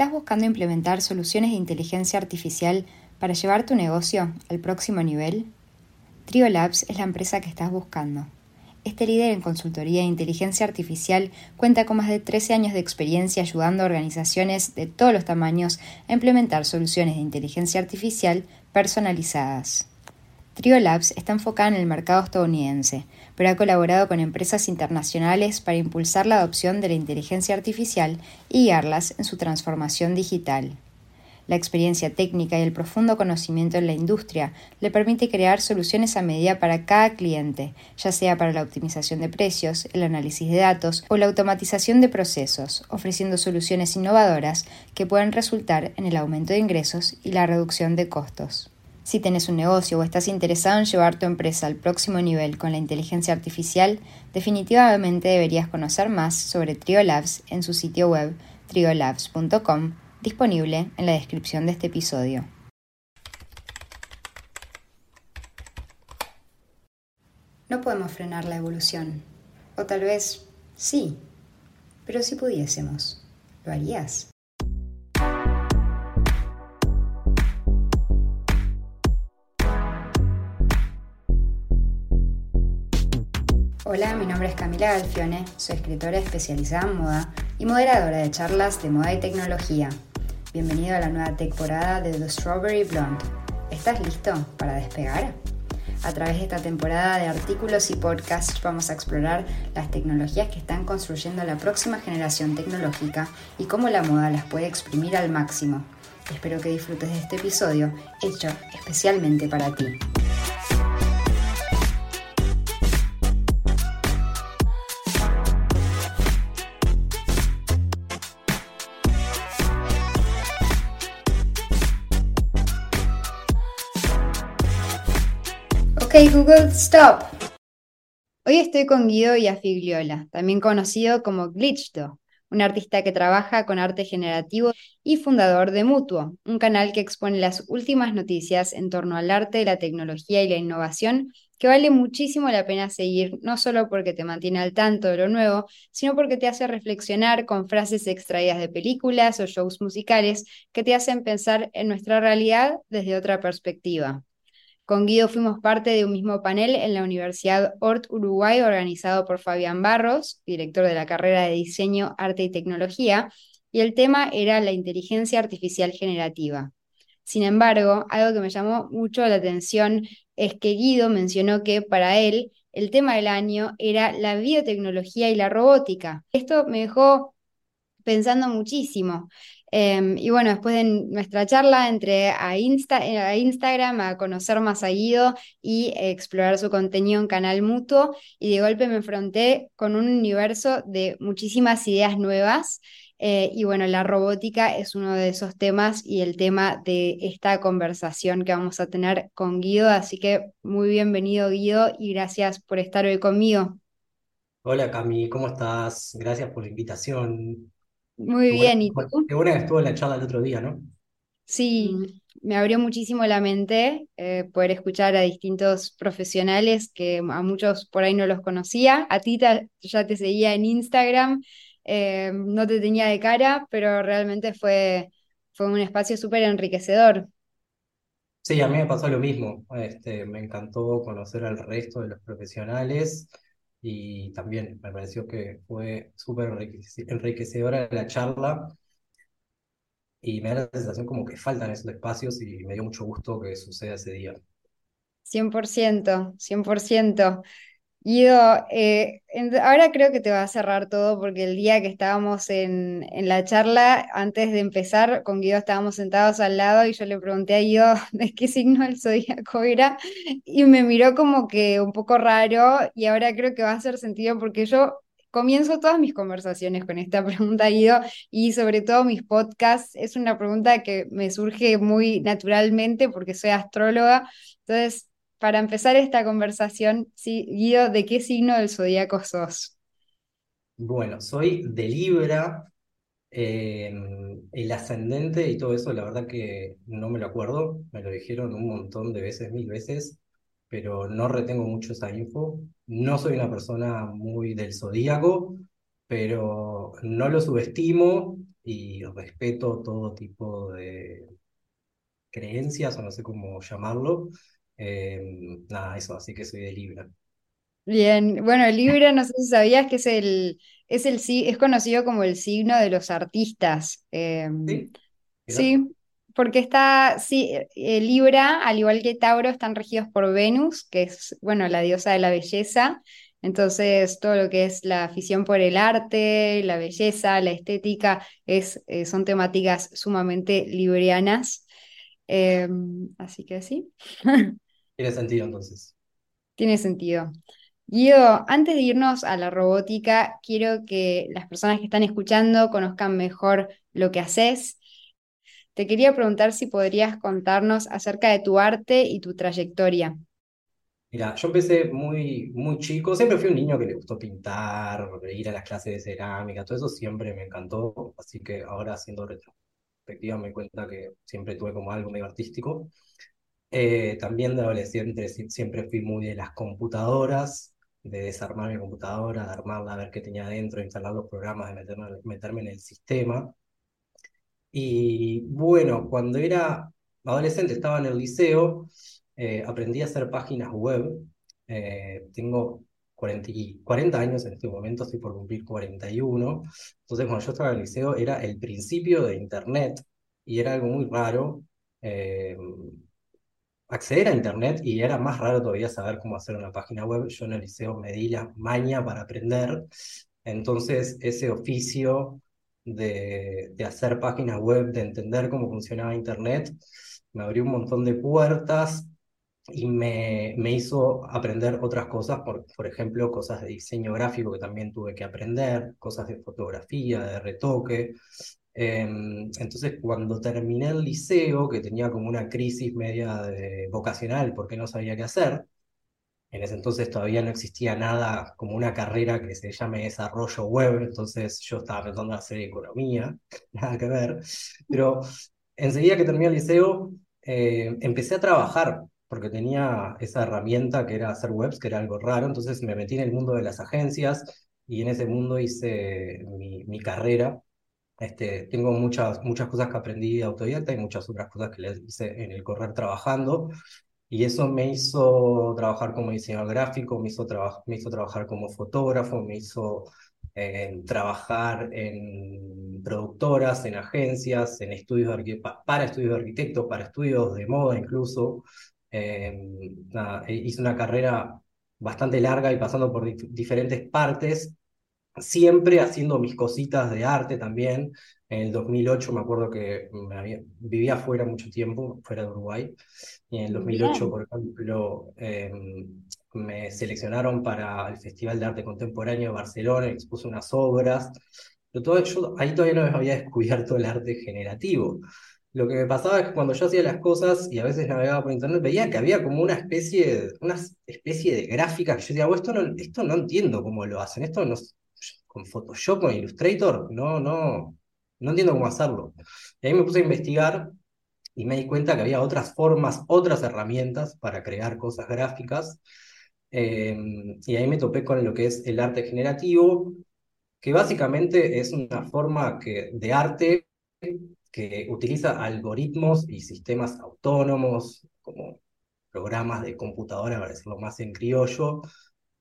¿Estás buscando implementar soluciones de inteligencia artificial para llevar tu negocio al próximo nivel? Trio Labs es la empresa que estás buscando. Este líder en consultoría de inteligencia artificial cuenta con más de 13 años de experiencia ayudando a organizaciones de todos los tamaños a implementar soluciones de inteligencia artificial personalizadas. Trio Labs está enfocada en el mercado estadounidense, pero ha colaborado con empresas internacionales para impulsar la adopción de la inteligencia artificial y guiarlas en su transformación digital. La experiencia técnica y el profundo conocimiento en la industria le permite crear soluciones a medida para cada cliente, ya sea para la optimización de precios, el análisis de datos o la automatización de procesos, ofreciendo soluciones innovadoras que pueden resultar en el aumento de ingresos y la reducción de costos. Si tienes un negocio o estás interesado en llevar tu empresa al próximo nivel con la inteligencia artificial, definitivamente deberías conocer más sobre Triolabs en su sitio web triolabs.com, disponible en la descripción de este episodio. No podemos frenar la evolución, o tal vez sí, pero si pudiésemos, ¿lo harías? Hola, mi nombre es Camila Galfione, soy escritora especializada en moda y moderadora de charlas de moda y tecnología. Bienvenido a la nueva temporada de The Strawberry Blonde. ¿Estás listo para despegar? A través de esta temporada de artículos y podcasts vamos a explorar las tecnologías que están construyendo la próxima generación tecnológica y cómo la moda las puede exprimir al máximo. Espero que disfrutes de este episodio hecho especialmente para ti. Ok, Google, stop. Hoy estoy con Guido Iafigliola, también conocido como Glitchdo, un artista que trabaja con arte generativo y fundador de Mutuo, un canal que expone las últimas noticias en torno al arte, la tecnología y la innovación, que vale muchísimo la pena seguir, no solo porque te mantiene al tanto de lo nuevo, sino porque te hace reflexionar con frases extraídas de películas o shows musicales que te hacen pensar en nuestra realidad desde otra perspectiva. Con Guido fuimos parte de un mismo panel en la Universidad Ort Uruguay organizado por Fabián Barros, director de la carrera de Diseño, Arte y Tecnología, y el tema era la inteligencia artificial generativa. Sin embargo, algo que me llamó mucho la atención es que Guido mencionó que para él el tema del año era la biotecnología y la robótica. Esto me dejó pensando muchísimo. Em, y bueno, después de nuestra charla entré a, a Instagram a conocer más a Guido y explorar su contenido en Canal Mutuo y de golpe me enfrenté con un universo de muchísimas ideas nuevas. Eh, y bueno, la robótica es uno de esos temas y el tema de esta conversación que vamos a tener con Guido. Así que muy bienvenido Guido y gracias por estar hoy conmigo. Hola Cami, ¿cómo estás? Gracias por la invitación. Muy bien, ¿y tú? qué buena que estuvo la charla el otro día, ¿no? Sí, me abrió muchísimo la mente eh, poder escuchar a distintos profesionales que a muchos por ahí no los conocía. A ti ta- ya te seguía en Instagram, eh, no te tenía de cara, pero realmente fue, fue un espacio súper enriquecedor. Sí, a mí me pasó lo mismo. Este, me encantó conocer al resto de los profesionales y también me pareció que fue súper enriquecedora la charla y me da la sensación como que faltan esos espacios y me dio mucho gusto que suceda ese día. 100%, 100%. Guido, eh, ahora creo que te va a cerrar todo porque el día que estábamos en, en la charla, antes de empezar, con Guido estábamos sentados al lado y yo le pregunté a Guido de qué signo del zodíaco era y me miró como que un poco raro y ahora creo que va a hacer sentido porque yo comienzo todas mis conversaciones con esta pregunta, Guido, y sobre todo mis podcasts. Es una pregunta que me surge muy naturalmente porque soy astróloga. Entonces... Para empezar esta conversación, Guido, ¿de qué signo del zodíaco sos? Bueno, soy de Libra, eh, el ascendente y todo eso, la verdad que no me lo acuerdo, me lo dijeron un montón de veces, mil veces, pero no retengo mucho esa info. No soy una persona muy del zodíaco, pero no lo subestimo y respeto todo tipo de creencias, o no sé cómo llamarlo. Em, nada, eso, así que soy de Libra. Bien, bueno, Libra, no sé si sabías que es el, es el, es conocido como el signo de los artistas. Em, ¿Sí? Sí, porque está, sí, eh, Libra, al igual que Tauro, están regidos por Venus, que es, bueno, la diosa de la belleza. Entonces, todo lo que es la afición por el arte, la belleza, la estética, es, eh, son temáticas sumamente librianas. Em, así que sí, tiene sentido entonces. tiene sentido. Guido, antes de irnos a la robótica, quiero que las personas que están escuchando conozcan mejor lo que haces. Te quería preguntar si podrías contarnos acerca de tu arte y tu trayectoria. Mira, yo empecé muy, muy chico, siempre fui un niño que le gustó pintar, ir a las clases de cerámica, todo eso siempre me encantó, así que ahora haciendo retrospectiva me cuenta que siempre tuve como algo medio artístico. Eh, también de adolescente si- siempre fui muy de las computadoras, de desarmar mi computadora, de armarla, ver qué tenía dentro, instalar los programas, de meterme, meterme en el sistema. Y bueno, cuando era adolescente, estaba en el liceo, eh, aprendí a hacer páginas web. Eh, tengo 40, y 40 años en este momento, estoy por cumplir 41. Entonces, cuando yo estaba en el liceo, era el principio de Internet y era algo muy raro. eh, acceder a Internet y era más raro todavía saber cómo hacer una página web. Yo en el liceo me di la maña para aprender, entonces ese oficio de, de hacer páginas web, de entender cómo funcionaba Internet, me abrió un montón de puertas y me, me hizo aprender otras cosas, por, por ejemplo, cosas de diseño gráfico que también tuve que aprender, cosas de fotografía, de retoque. Em, entonces, cuando terminé el liceo, que tenía como una crisis media de vocacional porque no sabía qué hacer, en ese entonces todavía no existía nada como una carrera que se llame desarrollo web, entonces yo estaba pensando en hacer economía, nada que ver, pero enseguida que terminé el liceo, eh, empecé a trabajar porque tenía esa herramienta que era hacer webs, que era algo raro, entonces me metí en el mundo de las agencias y en ese mundo hice mi, mi carrera este, tengo muchas, muchas cosas que aprendí autodidacta y muchas otras cosas que les hice en el correr trabajando. Y eso me hizo trabajar como diseñador gráfico, me hizo, me hizo trabajar como fotógrafo, me hizo eh, trabajar en productoras, en agencias, en estudios de para estudios de arquitecto, para estudios de moda incluso. Eh, nada, e- hice una carrera bastante larga y pasando por dif- diferentes partes siempre haciendo mis cositas de arte también. En el 2008 me acuerdo que me había- vivía fuera mucho tiempo, fuera de Uruguay, y en el 2008, Bien, por ejemplo, eh, me seleccionaron para el Festival de Arte Contemporáneo de Barcelona, expuse unas obras. Pero todo, yo ahí todavía no había descubierto el arte generativo. Lo que me pasaba es que cuando yo hacía las cosas y a veces navegaba por internet, veía que había como una especie, de- una especie de gráfica que yo decía, "Oh, esto no, esto no entiendo cómo lo hacen, esto no, con Photoshop, con Illustrator, no, no, no entiendo cómo hacerlo. Y ahí me puse a investigar y me di cuenta que había otras formas, otras herramientas para crear cosas gráficas. Eh, y ahí me topé con lo que es el arte generativo, que básicamente es una forma de arte que utiliza algoritmos y sistemas autónomos, como programas de computadora, para decirlo más en criollo,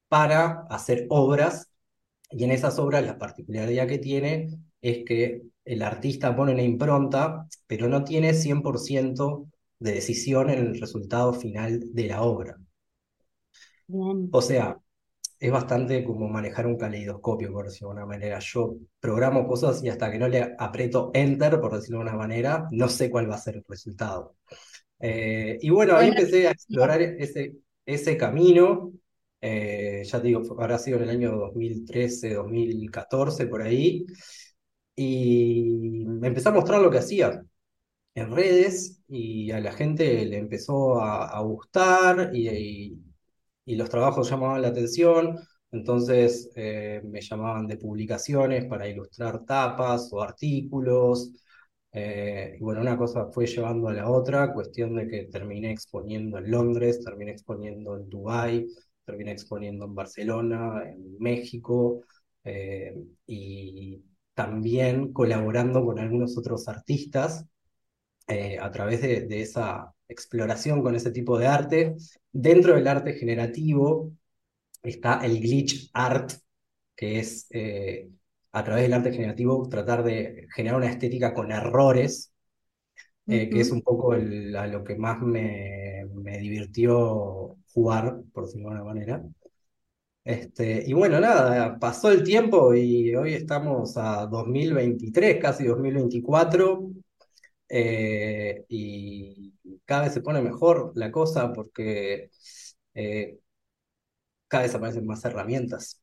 para hacer obras y en esas obras la particularidad que tiene es que el artista pone una impronta, pero no tiene 100% de decisión en el resultado final de la obra. bien. O sea, es bastante como manejar un caleidoscopio, por decirlo de alguna manera. Yo programo cosas y hasta que no le aprieto enter, por decirlo de una manera, no sé cuál va a ser el resultado. Eh, y bueno, ahí empecé a explorar ese, ese camino. Eh, ya te digo, habrá sido en el año 2013, 2014, por ahí. Y me empecé a mostrar lo que hacía en redes y a la gente le empezó a, gustar y, y- y los trabajos llamaban la atención. Entonces eh, me llamaban de publicaciones para ilustrar tapas o artículos. Eh, y bueno, una cosa fue llevando a la otra, cuestión de que terminé exponiendo en Londres, terminé exponiendo en Dubái, terminé exponiendo en Barcelona, en México, eh, y también colaborando con algunos otros artistas eh, a través de, de, esa exploración con ese tipo de arte. Dentro del arte generativo está el glitch art, que es eh, a través del arte generativo tratar de generar una estética con errores, eh, que es un poco el, a lo que más me, me divirtió jugar, por decirlo de alguna manera. Este, y bueno, nada, pasó el tiempo y hoy estamos a 2023, casi 2024, eh, y cada vez se pone mejor la cosa porque eh, cada vez aparecen más herramientas.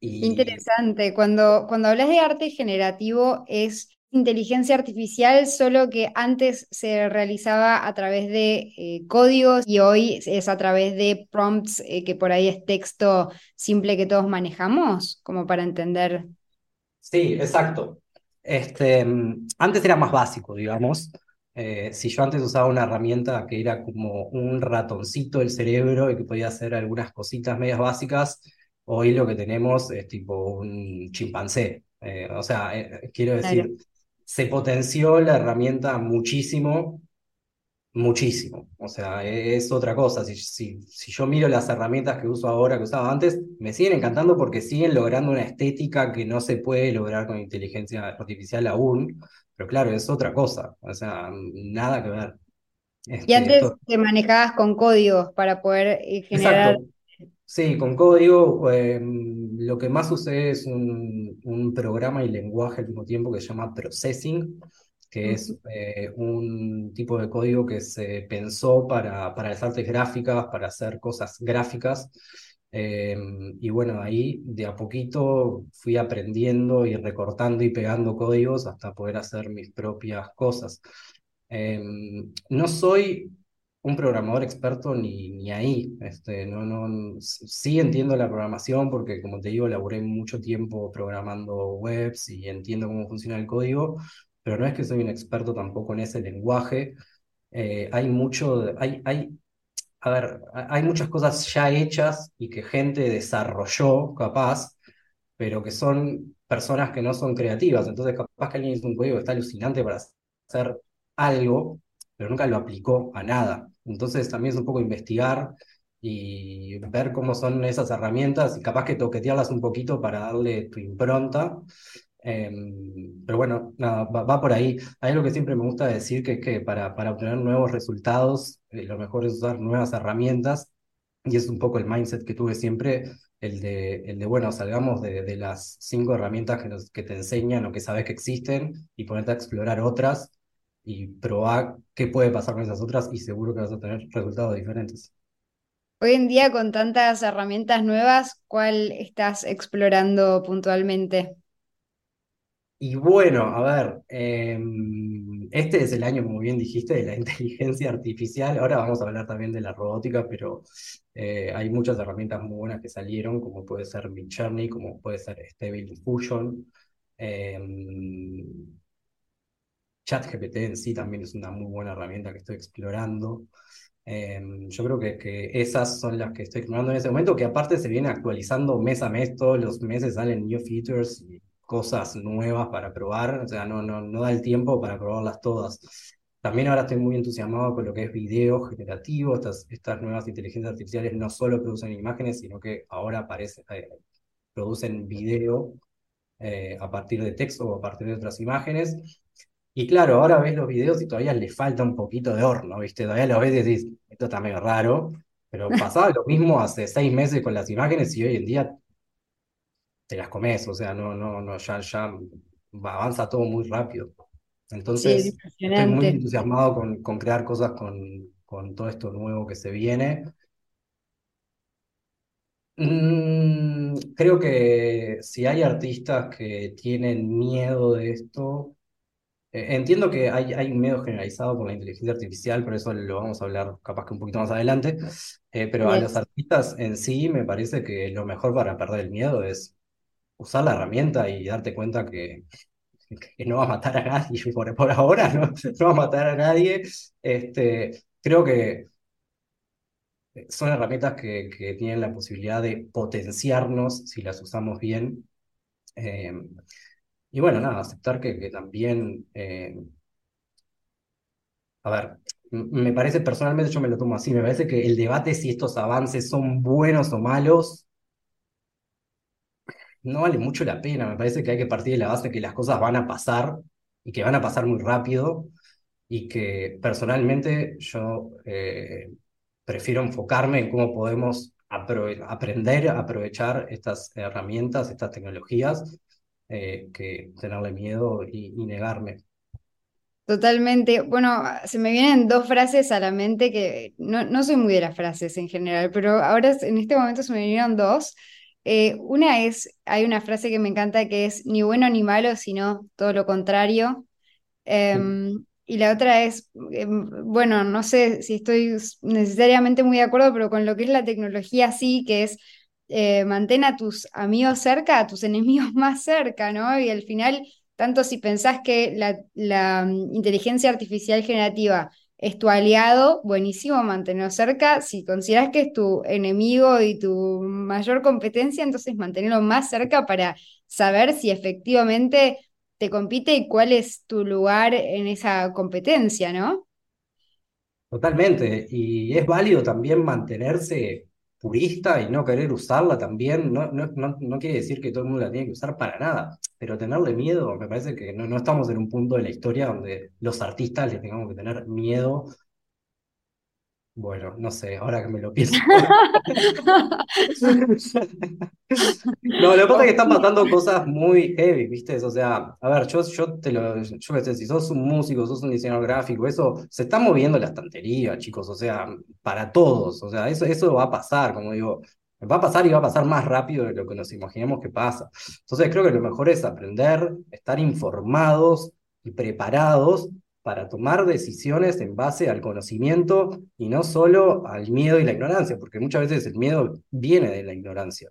Y... Interesante, cuando, cuando hablas de arte generativo es inteligencia artificial, solo que antes se realizaba a través de eh, códigos y hoy es a través de prompts, eh, que por ahí es texto simple que todos manejamos, como para entender. Sí, exacto. Este, antes era más básico, digamos. Eh, si yo antes usaba una herramienta que era como un ratoncito del cerebro y que podía hacer algunas cositas medias básicas, hoy lo que tenemos es tipo un chimpancé. o sea, quiero decir, se potenció la herramienta muchísimo, muchísimo. O sea, e-, es, otra cosa. Si, si, si, yo miro las herramientas que uso ahora, que usaba antes, me siguen encantando porque siguen logrando una estética que no se puede lograr con inteligencia artificial aún. Pero claro, es otra cosa. O sea, nada que ver. y este, antes te manejabas con códigos para poder eh, generar Exacto. Sí, con código em, lo que más usé es un, un, programa y lenguaje al mismo tiempo que se llama Processing, que es eh, un tipo de código que se pensó para, para las artes gráficas, para hacer cosas gráficas. Em, y bueno, ahí de a poquito fui aprendiendo y recortando y pegando códigos hasta poder hacer mis propias cosas. No soy un programador experto ni, ni ahí. Este, no, no, sí entiendo la programación porque, como te digo, laburé mucho tiempo programando webs y entiendo cómo funciona el código, pero no es que soy un experto tampoco en ese lenguaje. Eh, hay mucho, hay, hay, a ver, hay muchas cosas ya hechas y que gente desarrolló, capaz, pero que son personas que no son creativas. Entonces, capaz que alguien hizo un código que está alucinante para hacer algo, pero nunca lo aplicó a nada. Entonces también es un poco investigar y ver cómo son esas herramientas y capaz que toquetearlas un poquito para darle tu impronta. Em, pero bueno, va, por ahí. Hay algo que siempre me gusta decir, que es que para, para obtener nuevos resultados, eh, lo mejor es usar nuevas herramientas y es un poco el mindset que tuve siempre, el de, el de bueno, salgamos de, de las cinco herramientas que, nos, que te enseñan o que sabes que existen y ponerte a explorar otras y probar qué puede pasar con esas otras y seguro que vas a tener resultados diferentes. Hoy en día, con tantas herramientas nuevas, ¿cuál estás explorando puntualmente? Y bueno, a ver, em, este es el año, como bien dijiste, de la inteligencia artificial. Ahora vamos a hablar también de la robótica, pero eh, hay muchas herramientas muy buenas que salieron, como puede ser Midjourney, como puede ser Stable Diffusion. Em, ChatGPT en sí también es una muy buena herramienta que estoy explorando. Em, yo creo que, esas son las que estoy explorando en ese momento, que aparte se viene actualizando mes a mes, todos los meses salen new features y cosas nuevas para probar, o sea, no, da el tiempo para probarlas todas. También ahora estoy muy entusiasmado con lo que es video generativo, estas, estas nuevas inteligencias artificiales no solo producen imágenes, sino que ahora aparece, eh, producen video eh, a partir de texto o a partir de otras imágenes. Y claro, ahora ves los videos y todavía le falta un poquito de horno, ¿viste? Todavía lo ves y decís, esto está medio raro, pero pasaba lo mismo hace seis meses con las imágenes y hoy en día te las comes, o sea, no, no, no, ya, ya avanza todo muy rápido. Entonces, estoy muy entusiasmado con, con crear cosas con, con todo esto nuevo que se viene. Mm, creo que si hay artistas que tienen miedo de esto, entiendo que hay, hay un miedo generalizado con la inteligencia artificial, pero eso lo vamos a hablar capaz que un poquito más adelante. Eh, pero a los artistas en sí me parece que lo mejor para perder el miedo es usar la herramienta y darte cuenta que, que no va a matar a nadie. Por, por ahora no, no, va a matar a nadie. Este, creo que son herramientas que, que tienen la posibilidad de potenciarnos si las usamos bien. Eh, y bueno, nada, aceptar que, que también, eh, a ver, me parece personalmente, yo me lo tomo así, me parece que el debate si estos avances son buenos o malos no vale mucho la pena. Me parece que hay que partir de la base que las cosas van a pasar y que van a pasar muy rápido y que personalmente yo eh, prefiero enfocarme en cómo podemos aprove- aprender aprovechar estas herramientas, estas tecnologías, eh, que tenerle miedo y, y negarme. Totalmente. Bueno, se me vienen dos frases a la mente que no, no soy muy de las frases en general, pero ahora en este momento se me vinieron dos. Eh, una es, hay una frase que me encanta que es ni bueno ni malo, sino todo lo contrario. Em, y la otra es, em, bueno, no sé si estoy necesariamente muy de acuerdo, pero con lo que es la tecnología sí, que es eh, mantén a tus amigos cerca, a tus enemigos más cerca, ¿no? Y al final, tanto si pensás que la, la, mm, inteligencia artificial generativa es tu aliado, buenísimo mantenerlo cerca. Si consideras que es tu enemigo y tu mayor competencia, entonces mantenerlo más cerca para saber si efectivamente te compite y cuál es tu lugar en esa competencia, ¿no? Totalmente, y es válido también mantenerse purista y no querer usarla también, no, no, no, no quiere decir que todo el mundo la tiene que usar para nada, pero tenerle miedo, me parece que no, no estamos en un punto de la historia donde los artistas le tengamos que tener miedo, bueno, no sé, ahora que me lo pienso. No, lo que pasa es que están pasando cosas muy heavy, ¿viste? O sea, a ver, yo, yo te lo, yo qué sé, si sos un músico, sos un diseñador gráfico, eso se está moviendo la estantería, chicos, o sea, para todos, o sea, eso, eso va a pasar, como digo, va a pasar y va a pasar más rápido de lo que nos imaginemos que pasa. Entonces creo que lo mejor es aprender, estar informados y preparados para tomar decisiones en base al conocimiento y no solo al miedo y la ignorancia, porque muchas veces el miedo viene de la ignorancia.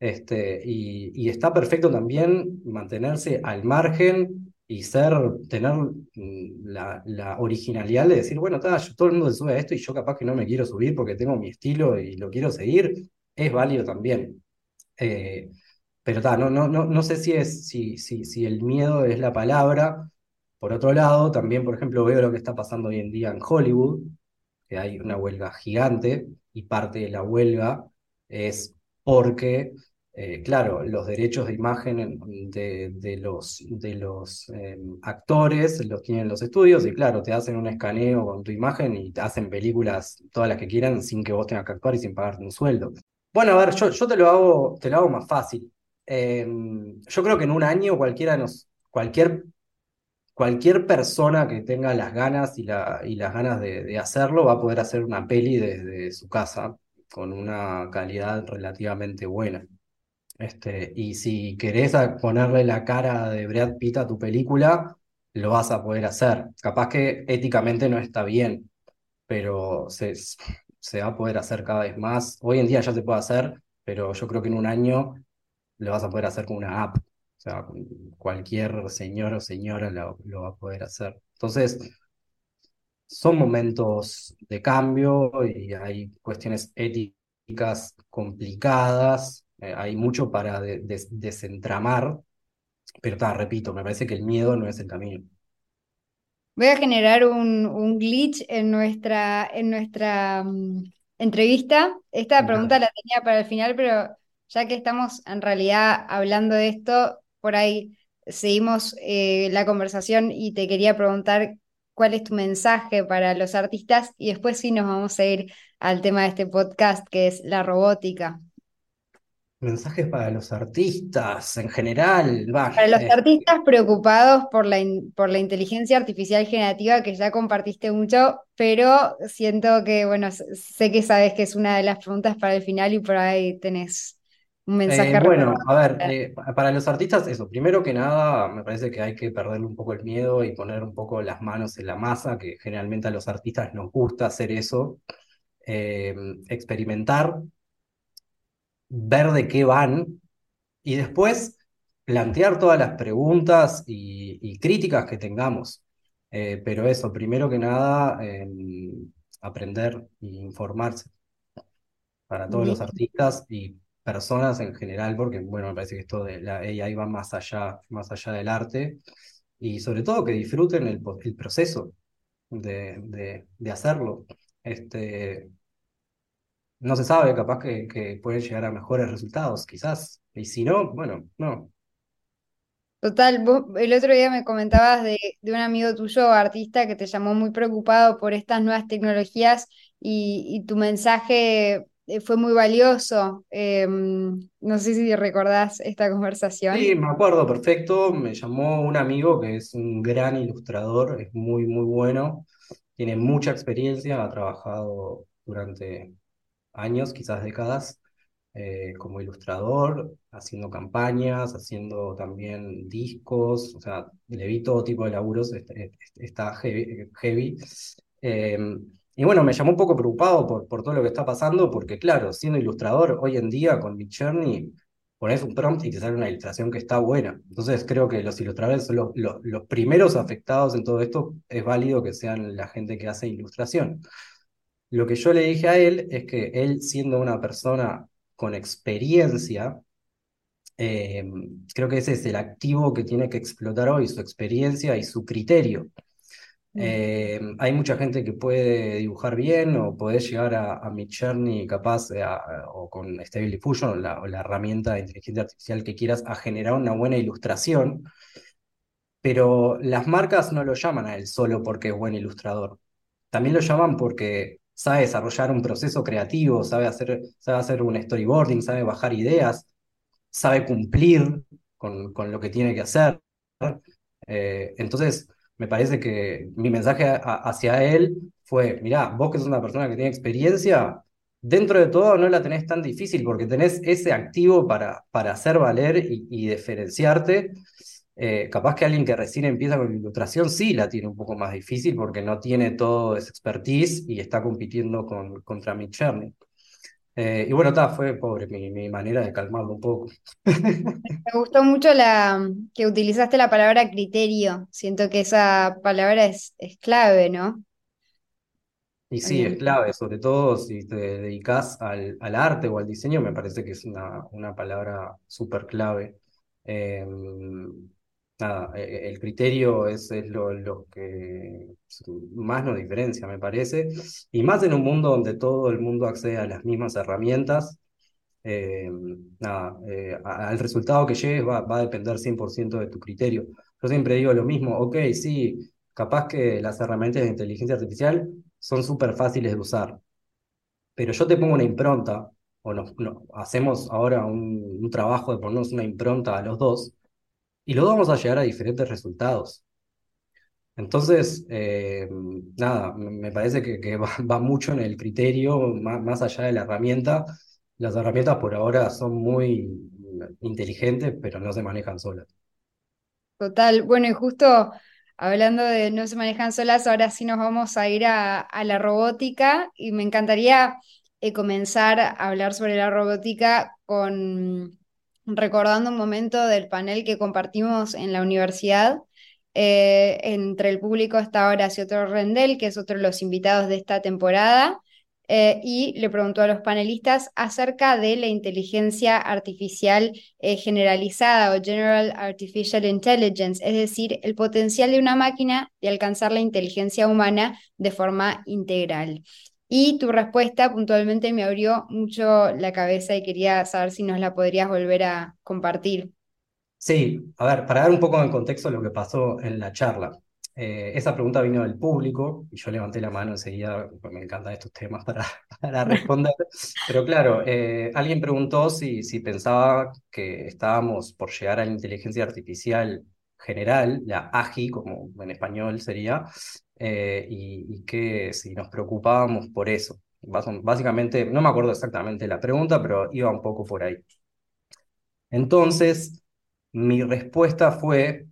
Este, y, y está perfecto también mantenerse al margen y ser, tener mm, la, originalidad de decir, bueno, yo- todo el mundo se sube a esto y yo capaz que no me quiero subir porque tengo mi estilo y lo quiero seguir, es válido también. Eh, pero no, no, no, no sé si, es, si, si, si el miedo es la palabra. Por otro lado, también, por ejemplo, veo lo que está pasando hoy en día en Hollywood, que hay una huelga gigante y parte de la huelga es porque, eh, claro, los derechos de imagen en- de, los, de los eh, actores los tienen los estudios y claro, te hacen un escaneo con tu imagen y te hacen películas todas las que quieran sin que vos tengas que actuar y sin pagarte un sueldo. Bueno, a ver, yo, te lo hago, te lo hago más fácil. Eh, yo creo que en un año cualquiera nos, cualquier cualquier persona que tenga las ganas y, la, y las ganas de, hacerlo va a poder hacer una peli desde su casa con una calidad relativamente buena. Este, y si querés ponerle la cara de Brad Pitt a tu película, lo vas a poder hacer. Capaz que éticamente no está bien, pero se, se va a poder hacer cada vez más. Hoy en día ya se puede hacer, pero yo creo que en un año lo vas a poder hacer con una app. O sea, cualquier señor o señora lo, lo va a poder hacer. Entonces, son momentos de cambio y hay cuestiones éticas complicadas, eh, hay mucho para de- des- desentramar, pero repito, me parece que el miedo no es el camino. Voy a generar un, un glitch en nuestra, en nuestra mm, entrevista. Esta pregunta la tenía para el final, pero ya que estamos en realidad hablando de esto, por ahí seguimos eh, la conversación y te quería preguntar cuál es tu mensaje para los artistas y después sí nos vamos a ir al tema de este podcast, que es la robótica. Mensajes para los artistas en general, Para los eh, artistas preocupados por la, in- por la inteligencia artificial generativa que ya compartiste mucho, pero siento que, bueno, sé que sabes que es una de las preguntas para el final y por ahí tenés un mensaje Eh, bueno, a ver, eh, pa- para los artistas, eso, primero que nada, me parece que hay que perderle un poco el miedo y poner un poco las manos en la masa, que generalmente a los artistas nos gusta hacer eso, eh, experimentar, ver de qué van y después plantear todas las preguntas y, y críticas que tengamos. Pero eso, primero que nada, eh, aprender e informarse para todos los artistas y personas en general, porque bueno, me parece que esto de la AI va más allá, más allá del arte, y sobre todo que disfruten el, proceso de, de, hacerlo. Este, no se sabe, capaz que, pueden llegar a mejores resultados, quizás. Y si no, bueno, no. Total, vos el otro día me comentabas de, de un amigo tuyo, artista, que te llamó muy preocupado por estas nuevas tecnologías y, tu mensaje fue muy valioso. Em, no sé si recordás esta Sí, conversación. me acuerdo perfecto. Me llamó un amigo que es un gran ilustrador, es muy, muy bueno, tiene mucha experiencia, ha trabajado durante años, quizás décadas, eh, como ilustrador, haciendo campañas, haciendo también discos, o sea, le vi todo tipo de laburos, está heavy. heavy. Eh, y bueno, me llamó un poco preocupado por, por todo lo que está pasando, porque claro, siendo ilustrador, hoy en día con Midjourney pones un prompt y te sale una ilustración que está buena. Entonces creo que los ilustradores son los, los, primeros afectados en todo esto, es válido que sean la gente que hace ilustración. Lo que yo le dije a él es que él, siendo una persona con experiencia, eh, creo que ese es el activo que tiene que explotar hoy, su experiencia y su criterio. Eh, hay mucha gente que puede dibujar bien o podés llegar a, a Midjourney capaz eh, o con Stable Diffusion o la, o la herramienta de inteligencia artificial que quieras a generar una buena ilustración, pero las marcas no lo llaman a él solo porque es buen ilustrador. También lo llaman porque sabe desarrollar un proceso creativo, sabe hacer, sabe hacer un storyboarding, sabe bajar ideas, sabe cumplir con, con lo que tiene que hacer. Eh, entonces, me parece que mi mensaje hacia él fue, mirá, vos que sos una persona que tiene experiencia, dentro de todo no la tenés tan difícil porque tenés ese activo para, para hacer valer y, diferenciarte. Eh, capaz que alguien que recién empieza con ilustración sí la tiene un poco más difícil porque no tiene todo ese expertise y está compitiendo con, contra Midjourney. Eh, y bueno, ta, fue pobre mi, mi manera de calmarlo un poco. Me gustó mucho la que utilizaste la palabra criterio. Siento que esa palabra es, es clave, ¿no? Y sí, es clave, sobre todo si te dedicas al, al arte o al diseño, me parece que es una, una palabra súper clave. Eh, eh, el criterio es, lo, que más nos diferencia, me parece, y más en un mundo donde todo el mundo accede a las mismas herramientas. eh, eh, al resultado que llegues va, a depender 100% de tu criterio. Yo siempre digo lo mismo, ok, sí, capaz que las herramientas de inteligencia artificial son súper fáciles de usar, pero yo te pongo una impronta, o no, hacemos ahora un, un trabajo de ponernos una impronta a los dos, y dos vamos a llegar a diferentes resultados. Entonces, eh, nada, me parece que, va, mucho en el criterio, más, allá de la herramienta. Las herramientas por ahora son muy inteligentes, pero no se manejan solas. Total, bueno, y justo hablando de no se manejan solas, ahora sí nos vamos a ir a, a la robótica y me encantaría eh, comenzar a hablar sobre la robótica con recordando un momento del panel que compartimos en la universidad. Eh, entre el público está Horacio Rendel, que es otro de los invitados de esta temporada, eh, y le preguntó a los panelistas acerca de la inteligencia artificial eh, generalizada o General Artificial Intelligence, es decir, el potencial de una máquina de alcanzar la inteligencia humana de forma integral. Y tu respuesta puntualmente me abrió mucho la cabeza y quería saber si nos la podrías volver a compartir. Sí, a ver, para dar un poco de contexto lo que pasó en la charla. Eh, esa pregunta vino del público y yo levanté la mano enseguida, porque me encantan estos temas para, para responder. Pero claro, eh, alguien preguntó si, si pensaba que estábamos por llegar a la inteligencia artificial general, la AGI, como en español sería, eh, y, y que si nos preocupábamos por eso. Básicamente, no me acuerdo exactamente la pregunta, pero iba un poco por ahí. Entonces, mi respuesta fue,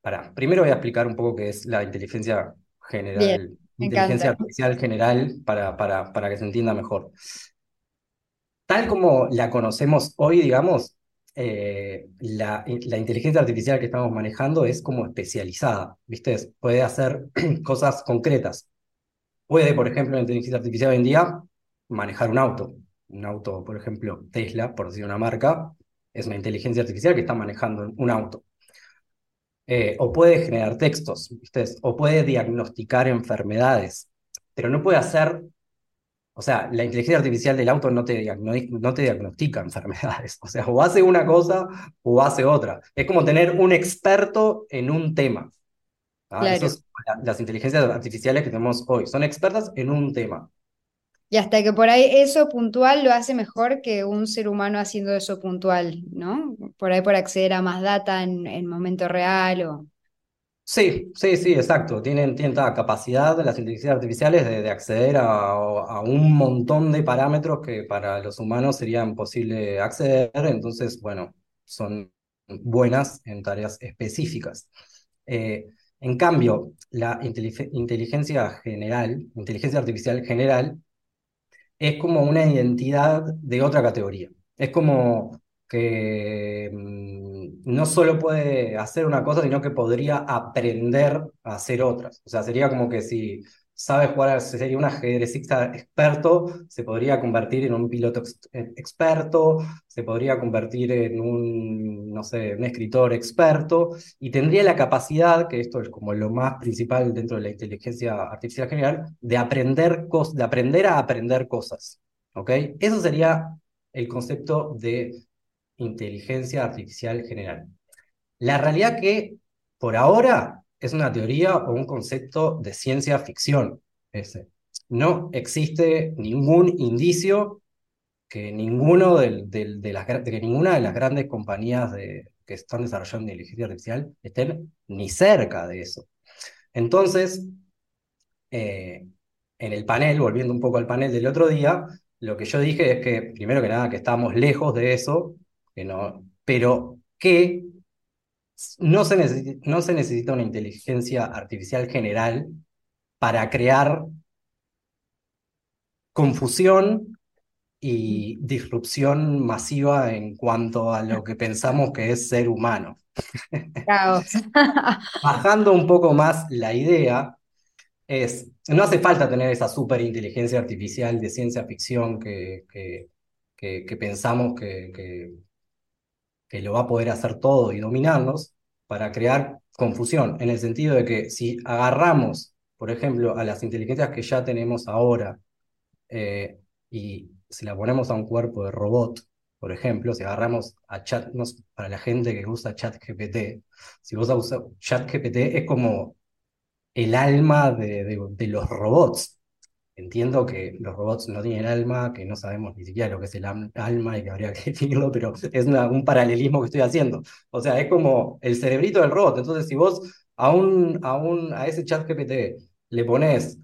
para, primero voy a explicar un poco qué es la inteligencia general, inteligencia encanta. artificial general, para, para, para que se entienda mejor. Tal como la conocemos hoy, digamos, eh, la, la inteligencia artificial que estamos manejando es como especializada, ¿viste? Puede hacer cosas concretas. Puede, por ejemplo, la inteligencia artificial hoy en día manejar un auto. un auto, por ejemplo, Tesla, por decir una marca, es una inteligencia artificial que está manejando un auto. Eh, o puede generar textos, o puede diagnosticar enfermedades, pero no puede hacer, o sea, la inteligencia artificial del auto no te, no te diagnostica enfermedades, o sea, o hace una cosa o hace otra. Es como tener un experto en un tema. ¿ah? las inteligencias artificiales que tenemos hoy, son expertas en un tema. Y hasta que por ahí eso puntual lo hace mejor que un ser humano haciendo eso puntual, ¿no? Por ahí por acceder a más data en, en momento real o... Sí, sí, sí, exacto. Tienen, tienen la capacidad de las inteligencias artificiales de, acceder a, un montón de parámetros que para los humanos serían posible acceder. Entonces, bueno, son buenas en tareas específicas. Eh, en cambio, la inteligencia general, inteligencia artificial general, es como una identidad de otra categoría. Es como que mm, no solo puede hacer una cosa, sino que podría aprender a hacer otras. O sea, sería como que si sabe jugar, sería un ajedrecista experto, se podría convertir en un piloto eh, experto, se podría convertir en un, no sé, un escritor experto, y tendría la capacidad, que esto es como lo más principal dentro de la inteligencia artificial general, de aprender, de aprender a aprender cosas. ¿Ok? Eso sería el concepto de inteligencia artificial general. La realidad que por ahora es una teoría o un concepto de ciencia ficción. No existe ningún indicio que, de, que ninguna de las grandes compañías que están desarrollando inteligencia artificial estén ni cerca de eso. Entonces, eh, en el panel, volviendo un poco al panel del otro día, lo que yo dije es que, primero que nada, que estamos lejos de eso, que no, pero que no se, necesita, no se necesita una inteligencia artificial general para crear confusión y disrupción masiva en cuanto a lo que pensamos que es ser humano. Bajando un poco más la idea, es, no hace falta tener esa superinteligencia artificial de ciencia ficción que, que, que pensamos que, que lo va a poder hacer todo y dominarnos para crear confusión, en el sentido de que si agarramos, por ejemplo, a las inteligencias que ya tenemos ahora eh, y si la ponemos a un cuerpo de robot, por ejemplo, si agarramos a chat, para la gente que usa ChatGPT, si vos usas ChatGPT es como el alma de, de los robots. Entiendo que los robots no tienen alma, que no sabemos ni siquiera lo que es el alma y que habría que definirlo, pero es un paralelismo que estoy haciendo. O sea, es como el cerebrito del robot. Entonces, si vos a, un, a, un, a ese chat GPT le pones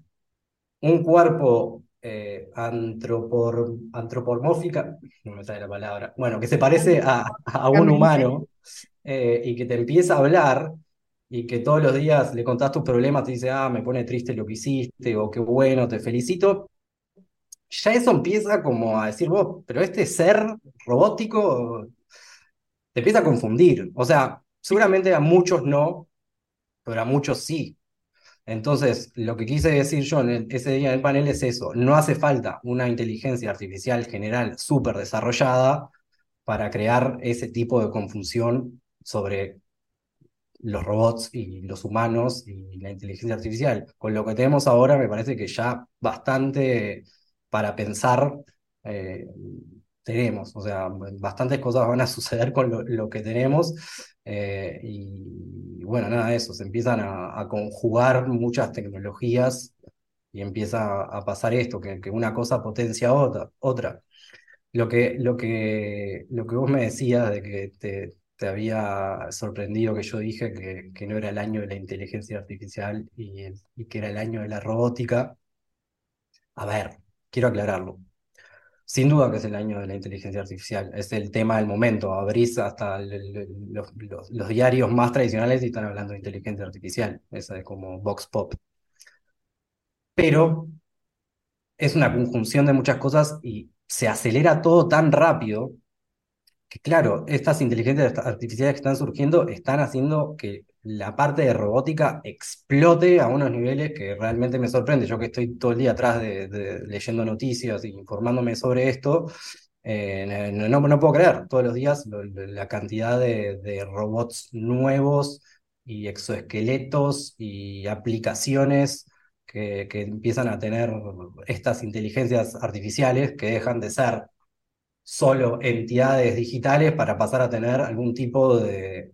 un cuerpo eh, antropor, antropomórfica, no me sale la palabra, bueno, que se parece a, a un humano eh, y que te empieza a hablar, y que todos los días le contás tus problemas, te dice, ah, me pone triste lo que hiciste, o qué bueno, te felicito, ya eso empieza como a decir, vos, pero este ser robótico te empieza a confundir. O sea, seguramente a muchos no, pero a muchos sí. Entonces, lo que quise decir yo en ese día del panel es eso, no hace falta una inteligencia artificial general súper desarrollada para crear ese tipo de confusión sobre los robots y los humanos y la inteligencia artificial. Con lo que tenemos ahora me parece que ya bastante para pensar eh, tenemos, o sea, bastantes cosas van a suceder con lo, que tenemos eh, y, bueno, nada de eso, se empiezan a, conjugar muchas tecnologías y empieza a pasar esto, que, una cosa potencia otra. otra. Lo que, lo, que, lo que vos me decías de que te, te había sorprendido que yo dije que, no era el año de la inteligencia artificial y, y, que era el año de la robótica. A ver, quiero aclararlo. Sin duda que es el año de la inteligencia artificial, es el tema del momento. Abrís hasta los, los, diarios más tradicionales y están hablando de inteligencia artificial, esa es como Vox Pop. Pero es una conjunción de muchas cosas y se acelera todo tan rápido claro, estas inteligencias artificiales que están surgiendo están haciendo que la parte de robótica explote a unos niveles que realmente me sorprende. Yo que estoy todo el día atrás de, leyendo noticias y informándome sobre esto, eh, no, no, puedo creer todos los días la cantidad de, robots nuevos y exoesqueletos y aplicaciones que, que empiezan a tener estas inteligencias artificiales que dejan de ser solo entidades digitales para pasar a tener algún tipo de,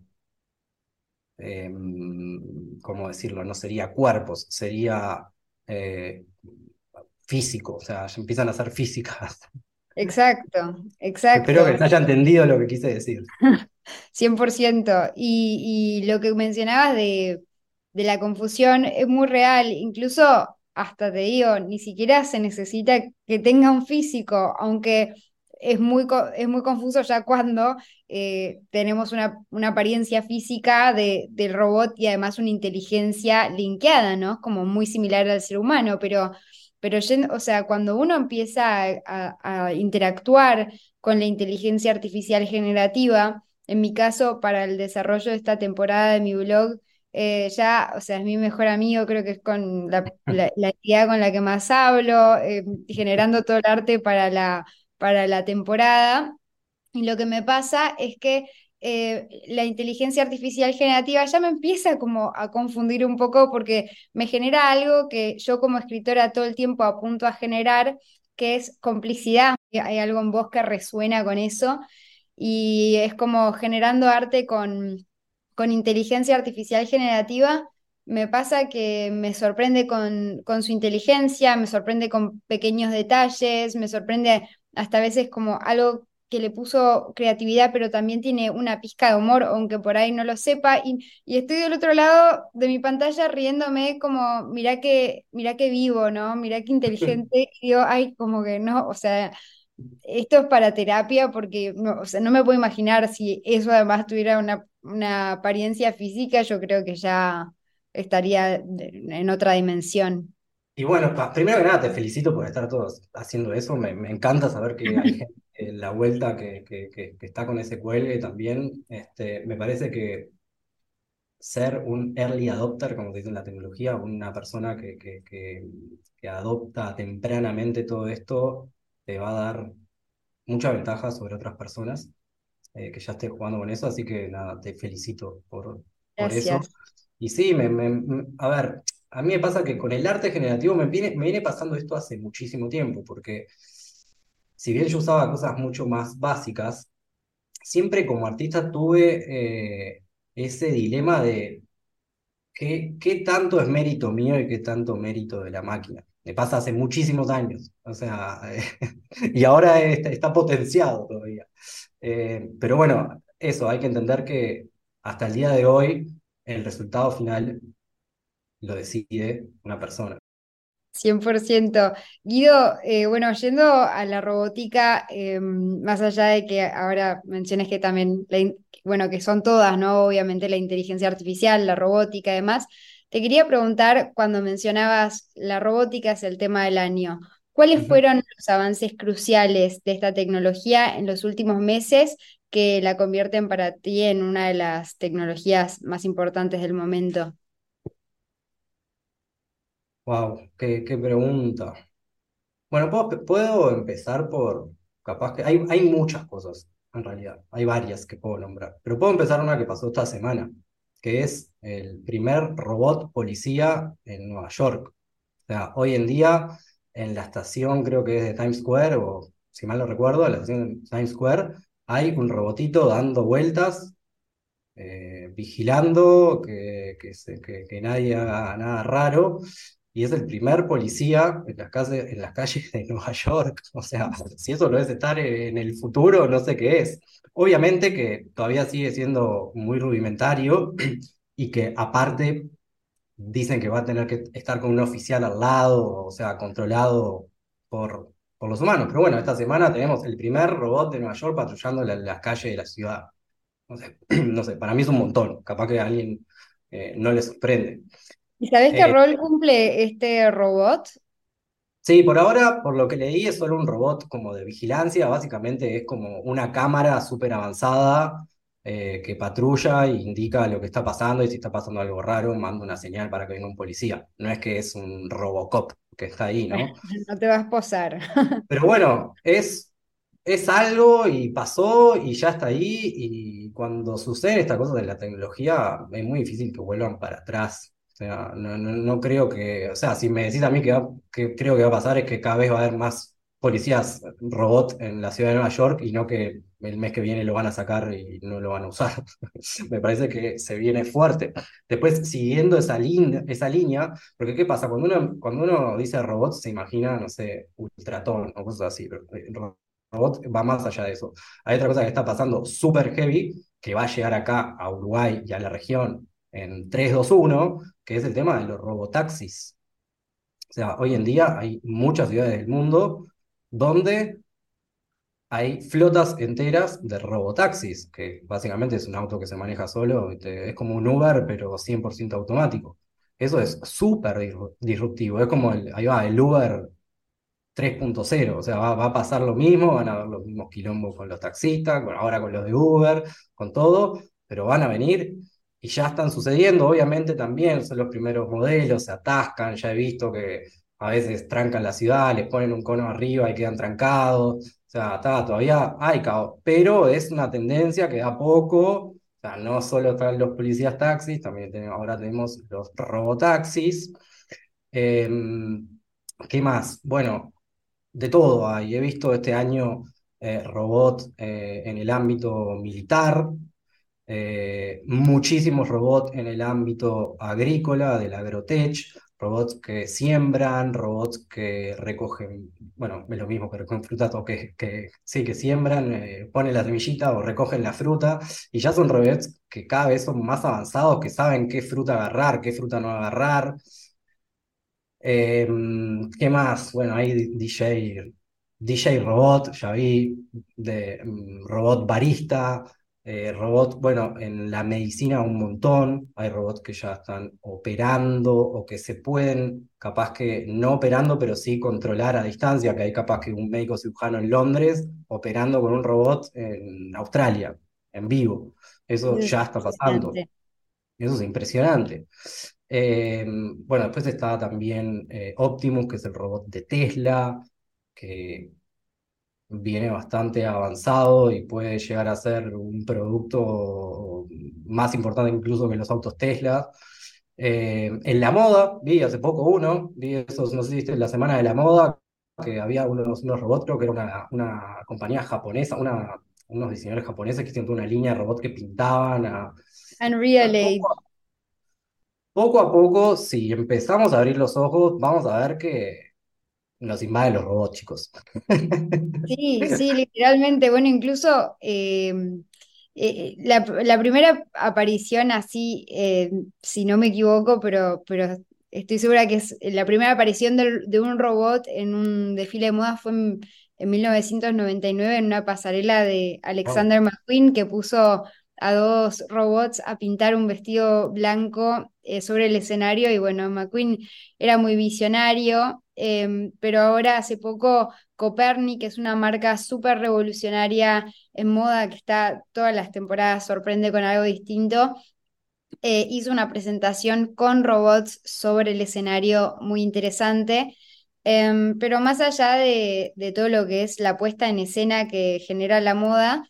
em, ¿cómo decirlo? No sería cuerpos, sería eh, físico, o sea, empiezan a ser físicas. Exacto, exacto. Espero que se haya entendido lo que quise decir. 100%. Y, y lo que mencionabas de, de la confusión es muy real, incluso hasta te digo, ni siquiera se necesita que tenga un físico, aunque es muy, es muy confuso ya cuando eh, tenemos una, una, apariencia física de, del robot y además una inteligencia linkeada, ¿no? Como muy similar al ser humano, pero, pero o sea, cuando uno empieza a, interactuar con la inteligencia artificial generativa, en mi caso, para el desarrollo de esta temporada de mi blog, eh, ya, o sea, es mi mejor amigo, creo que es con la, entidad con la que más hablo, eh, generando todo el arte para la para la temporada. Y lo que me pasa es que eh, la inteligencia artificial generativa ya me empieza como a confundir un poco porque me genera algo que yo como escritora todo el tiempo apunto a generar, que es complicidad. Hay algo en vos que resuena con eso y es como generando arte con, con inteligencia artificial generativa. Me pasa que me sorprende con, con su inteligencia, me sorprende con pequeños detalles, me sorprende hasta a veces como algo que le puso creatividad, pero también tiene una pizca de humor, aunque por ahí no lo sepa, y, estoy del otro lado de mi pantalla riéndome como, mira que, mira que vivo, ¿no? Mira qué inteligente, y digo, ay, como que no, o sea, esto es para terapia porque no, o sea, no me puedo imaginar si eso además tuviera una, una apariencia física, yo creo que ya estaría en otra dimensión. Y bueno, primero que nada te felicito por estar todos haciendo eso. Me, encanta saber que hay gente en la vuelta que, que, está con ese cuelgue también. Este, me parece que ser un early adopter, como se dice en la tecnología, una persona que, que, que, adopta tempranamente todo esto, te va a dar mucha ventaja sobre otras personas eh, que ya estén jugando con eso. Así que nada, te felicito por, por eso. Y sí, me, me, a ver, a mí me pasa que con el arte generativo me viene, pasando esto hace muchísimo tiempo, porque si bien yo usaba cosas mucho más básicas, siempre como artista tuve eh, ese dilema de qué, qué tanto es mérito mío y qué tanto mérito de la máquina. Me pasa hace muchísimos años, o sea, y ahora está, potenciado todavía. Eh, pero bueno, eso, hay que entender que hasta el día de hoy el resultado final lo decide una persona. 100%. Guido, eh, bueno, yendo a la robótica, em, más allá de que ahora menciones que también, bueno, que son todas, ¿no? Obviamente la inteligencia artificial, la robótica y demás, te quería preguntar, cuando mencionabas la robótica es el tema del año, ¿cuáles fueron los avances cruciales de esta tecnología en los últimos meses que la convierten para ti en una de las tecnologías más importantes del momento? Wow, qué, pregunta. Bueno, puedo, puedo empezar por, capaz que hay, hay muchas cosas, en realidad, hay varias que puedo nombrar, pero puedo empezar una que pasó esta semana, que es el primer robot policía en Nueva York. O sea, hoy en día en la estación, creo que es de Times Square, o si mal no recuerdo, en la estación de Times Square, hay un robotito dando vueltas, eh, vigilando que, que nadie haga nada raro y es el primer policía en las, calles, en las calles de Nueva York. O sea, si eso lo es estar en el futuro, no sé qué es. Obviamente que todavía sigue siendo muy rudimentario y que aparte dicen que va a tener que estar con un oficial al lado, o sea, controlado por, por los humanos. Pero bueno, esta semana tenemos el primer robot de Nueva York patrullando las calles de la ciudad. No sé, no sé, para mí es un montón. Capaz que a alguien eh, no le sorprende. ¿Y sabes qué eh, rol cumple este robot? Sí, por ahora, por lo que leí, es solo un robot como de vigilancia, básicamente es como una cámara súper avanzada eh, que patrulla e indica lo que está pasando y si está pasando algo raro, manda una señal para que venga un policía. No es que es un Robocop que está ahí, ¿no? No te vas a posar. Pero bueno, es, es algo y pasó y ya está ahí y cuando sucede esta cosa de la tecnología es muy difícil que vuelvan para atrás. Sea, no, no, no creo que, o sea, si me decís a mí que, creo que va a pasar es que cada vez va a haber más policías robot en la ciudad de Nueva York y no que el mes que viene lo van a sacar y no lo van a usar. Me parece que se viene fuerte. Después, siguiendo esa, línea esa línea, porque ¿qué pasa? Cuando uno, cuando uno dice robot, se imagina, no sé, Ultratón o cosas así, pero eh, ro- robot va más allá de eso. Hay otra cosa que está pasando súper heavy, que va a llegar acá a Uruguay y a la región en 3, 2, 1, que es el tema de los robotaxis. O sea, hoy en día hay muchas ciudades del mundo donde hay flotas enteras de robotaxis, que básicamente es un auto que se maneja solo, es como un Uber, pero 100% automático. Eso es súper disru- disruptivo, es como el, ahí va, el Uber 3.0, o sea, va, a pasar lo mismo, van a haber los mismos quilombos con los taxistas, ahora con los de Uber, con todo, pero van a venir y ya están sucediendo, obviamente también son los primeros modelos, se atascan, ya he visto que a veces trancan la ciudad, les ponen un cono arriba y quedan trancados, o sea, está, todavía hay caos, pero es una tendencia que da poco, o sea, no solo están los policías taxis, también ahora tenemos los robotaxis. Em, ¿qué más? Bueno, de todo hay. He visto este año eh, robot eh, en el ámbito militar, eh, muchísimos robots en el ámbito agrícola, del agrotech, robots que siembran, robots que recogen, bueno, es lo mismo que recogen fruta, o que, que sí, que siembran, eh, ponen la semillita o recogen la fruta, y ya son robots que cada vez son más avanzados, que saben qué fruta agarrar, qué fruta no agarrar. Eh, ¿qué más? Bueno, hay DJ, DJ robot, ya vi, de mm, robot barista, eh, robot, bueno, en la medicina un montón, hay robots que ya están operando o que se pueden, capaz que no operando, pero sí controlar a distancia, que hay capaz que un médico cirujano en Londres operando con un robot en Australia, en vivo. Eso Eso es ya está pasando. Eso es impresionante. Eh, bueno, después está también eh, Optimus, que es el robot de Tesla, que viene bastante avanzado y puede llegar a ser un producto más importante incluso que los autos Tesla. Eh, en la moda, vi hace poco uno, vi esos, no sé si viste, la semana de la moda, que había unos, unos robots, creo que era una, una compañía japonesa, una, unos diseñadores japoneses que hicieron una línea de robots que pintaban a, Unreal poco poco a poco, si empezamos a abrir los ojos, vamos a ver que nos invaden los robots, chicos. Sí, sí, literalmente. Bueno, incluso eh, eh, la, la primera aparición así, eh, si no me equivoco, pero, pero estoy segura que es la primera aparición de, un robot en un desfile de moda fue en, en 1999 en una pasarela de. Alexander McQueen que puso a dos robots a pintar un vestido blanco sobre el escenario y bueno, McQueen era muy visionario, em, pero ahora hace poco Copernic, que es una marca súper revolucionaria en moda que está todas las temporadas, sorprende con algo distinto. eh, hizo una presentación con robots sobre el escenario muy interesante. Em, pero más allá de, todo lo que es la puesta en escena que genera la moda,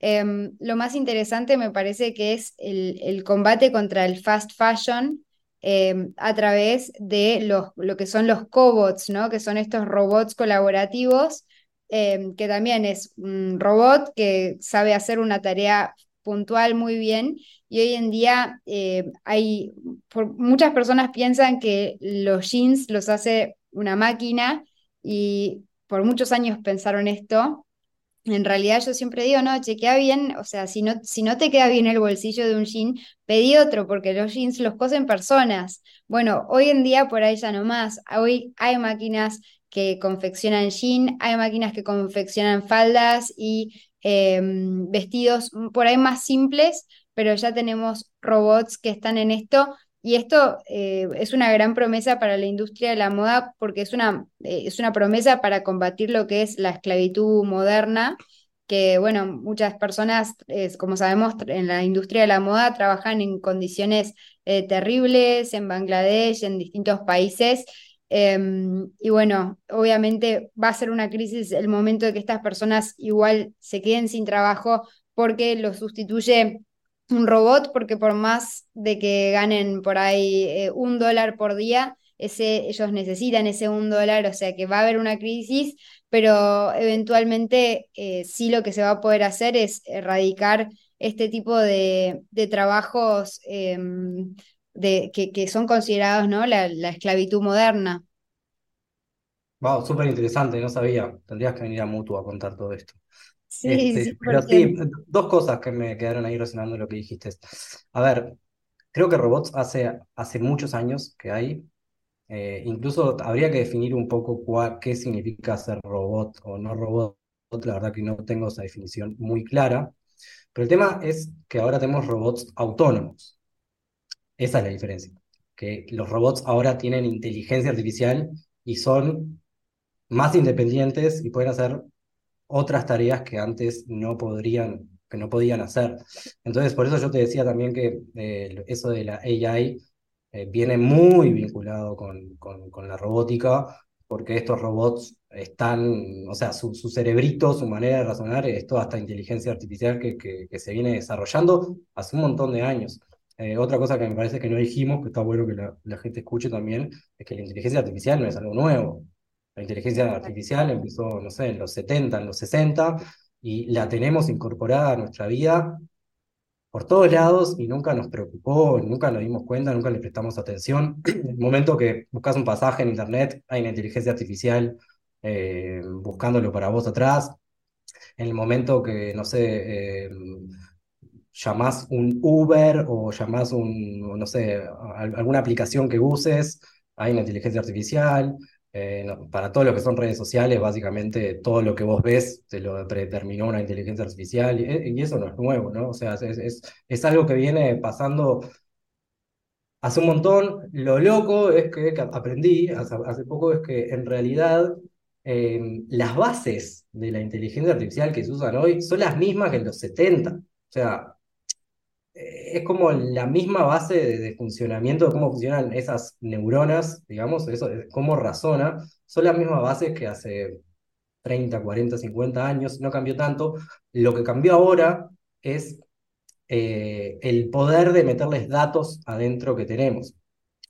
em, lo más interesante me parece que es el combate contra el fast fashion em, a través de los, lo que son los cobots, ¿no? Que son estos robots colaborativos, em, que también es un robot que sabe hacer una tarea puntual muy bien. Y hoy en día eh, hay, muchas personas piensan que los jeans los hace una máquina y por muchos años pensaron esto. En realidad yo siempre digo, no, chequea bien, o sea, si no, si no te queda bien el bolsillo de un jean, pedí otro, porque los jeans los cosen personas. Bueno, hoy en día por ahí ya no más. Hoy hay máquinas que confeccionan jean, hay máquinas que confeccionan faldas y eh, vestidos por ahí más simples, pero ya tenemos robots que están en esto Y esto eh, es una gran promesa para la industria de la moda porque es una, eh, es una promesa para combatir lo que es la esclavitud moderna, que bueno, muchas personas, como sabemos, en la industria de la moda trabajan en condiciones eh, terribles en Bangladesh, en distintos países. Em, y bueno, obviamente va a ser una crisis el momento de que estas personas igual se queden sin trabajo porque lo sustituye un robot, porque por más de que ganen por ahí eh, un dólar por día, ese, ellos necesitan ese un dólar, o sea que va a haber una crisis, pero eventualmente eh, sí lo que se va a poder hacer es erradicar este tipo de, trabajos em, de, que, son considerados ¿no? la, esclavitud moderna. Wow, súper interesante, no sabía. Tendrías que venir a Mutua a contar todo esto. Sí, este, sí, pero sí, dos cosas que me quedaron ahí resonando lo que dijiste. A ver, creo que robots hace, hace muchos años que hay. Eh, incluso habría que definir un poco qué significa ser robot o no robot. La verdad que no tengo esa definición muy clara. Pero el tema es que ahora tenemos robots autónomos. Esa es la diferencia. Que los robots ahora tienen inteligencia artificial y son más independientes y pueden hacer otras tareas que antes no podrían, que no podían hacer. Entonces, por eso yo te decía también que eh, eso de la AI eh, viene muy vinculado con, con, la robótica, porque estos robots están, o sea, su, cerebrito, su manera de razonar es toda esta inteligencia artificial que, que, se viene desarrollando hace un montón de años. Eh, otra cosa que me parece que no dijimos, que está bueno que la, la, gente escuche también, es que la inteligencia artificial no es algo nuevo. La inteligencia artificial empezó, no sé, en los 70, en los 60, y la tenemos incorporada a nuestra vida por todos lados y nunca nos preocupó, nunca nos dimos cuenta, nunca le prestamos atención. En el momento que buscas un pasaje en internet, hay una inteligencia artificial eh, buscándolo para vos atrás. En el momento que, no sé, eh, llamás un Uber o llamás un, no sé, alguna aplicación que uses, hay una inteligencia artificial. Eh, para todo lo que son redes sociales, básicamente todo lo que vos ves te lo predeterminó una inteligencia artificial y, eso no es nuevo, ¿no? O sea, es, es, algo que viene pasando hace un montón. Lo loco es que, aprendí hace, poco es que en realidad eh, las bases de la inteligencia artificial que se usan hoy son las mismas que en los 70. O sea, es como la misma base de, funcionamiento de cómo funcionan esas neuronas, digamos, eso, cómo razona, son las mismas bases que hace 30, 40, 50 años, no cambió tanto. Lo que cambió ahora es eh, el poder de meterles datos adentro que tenemos.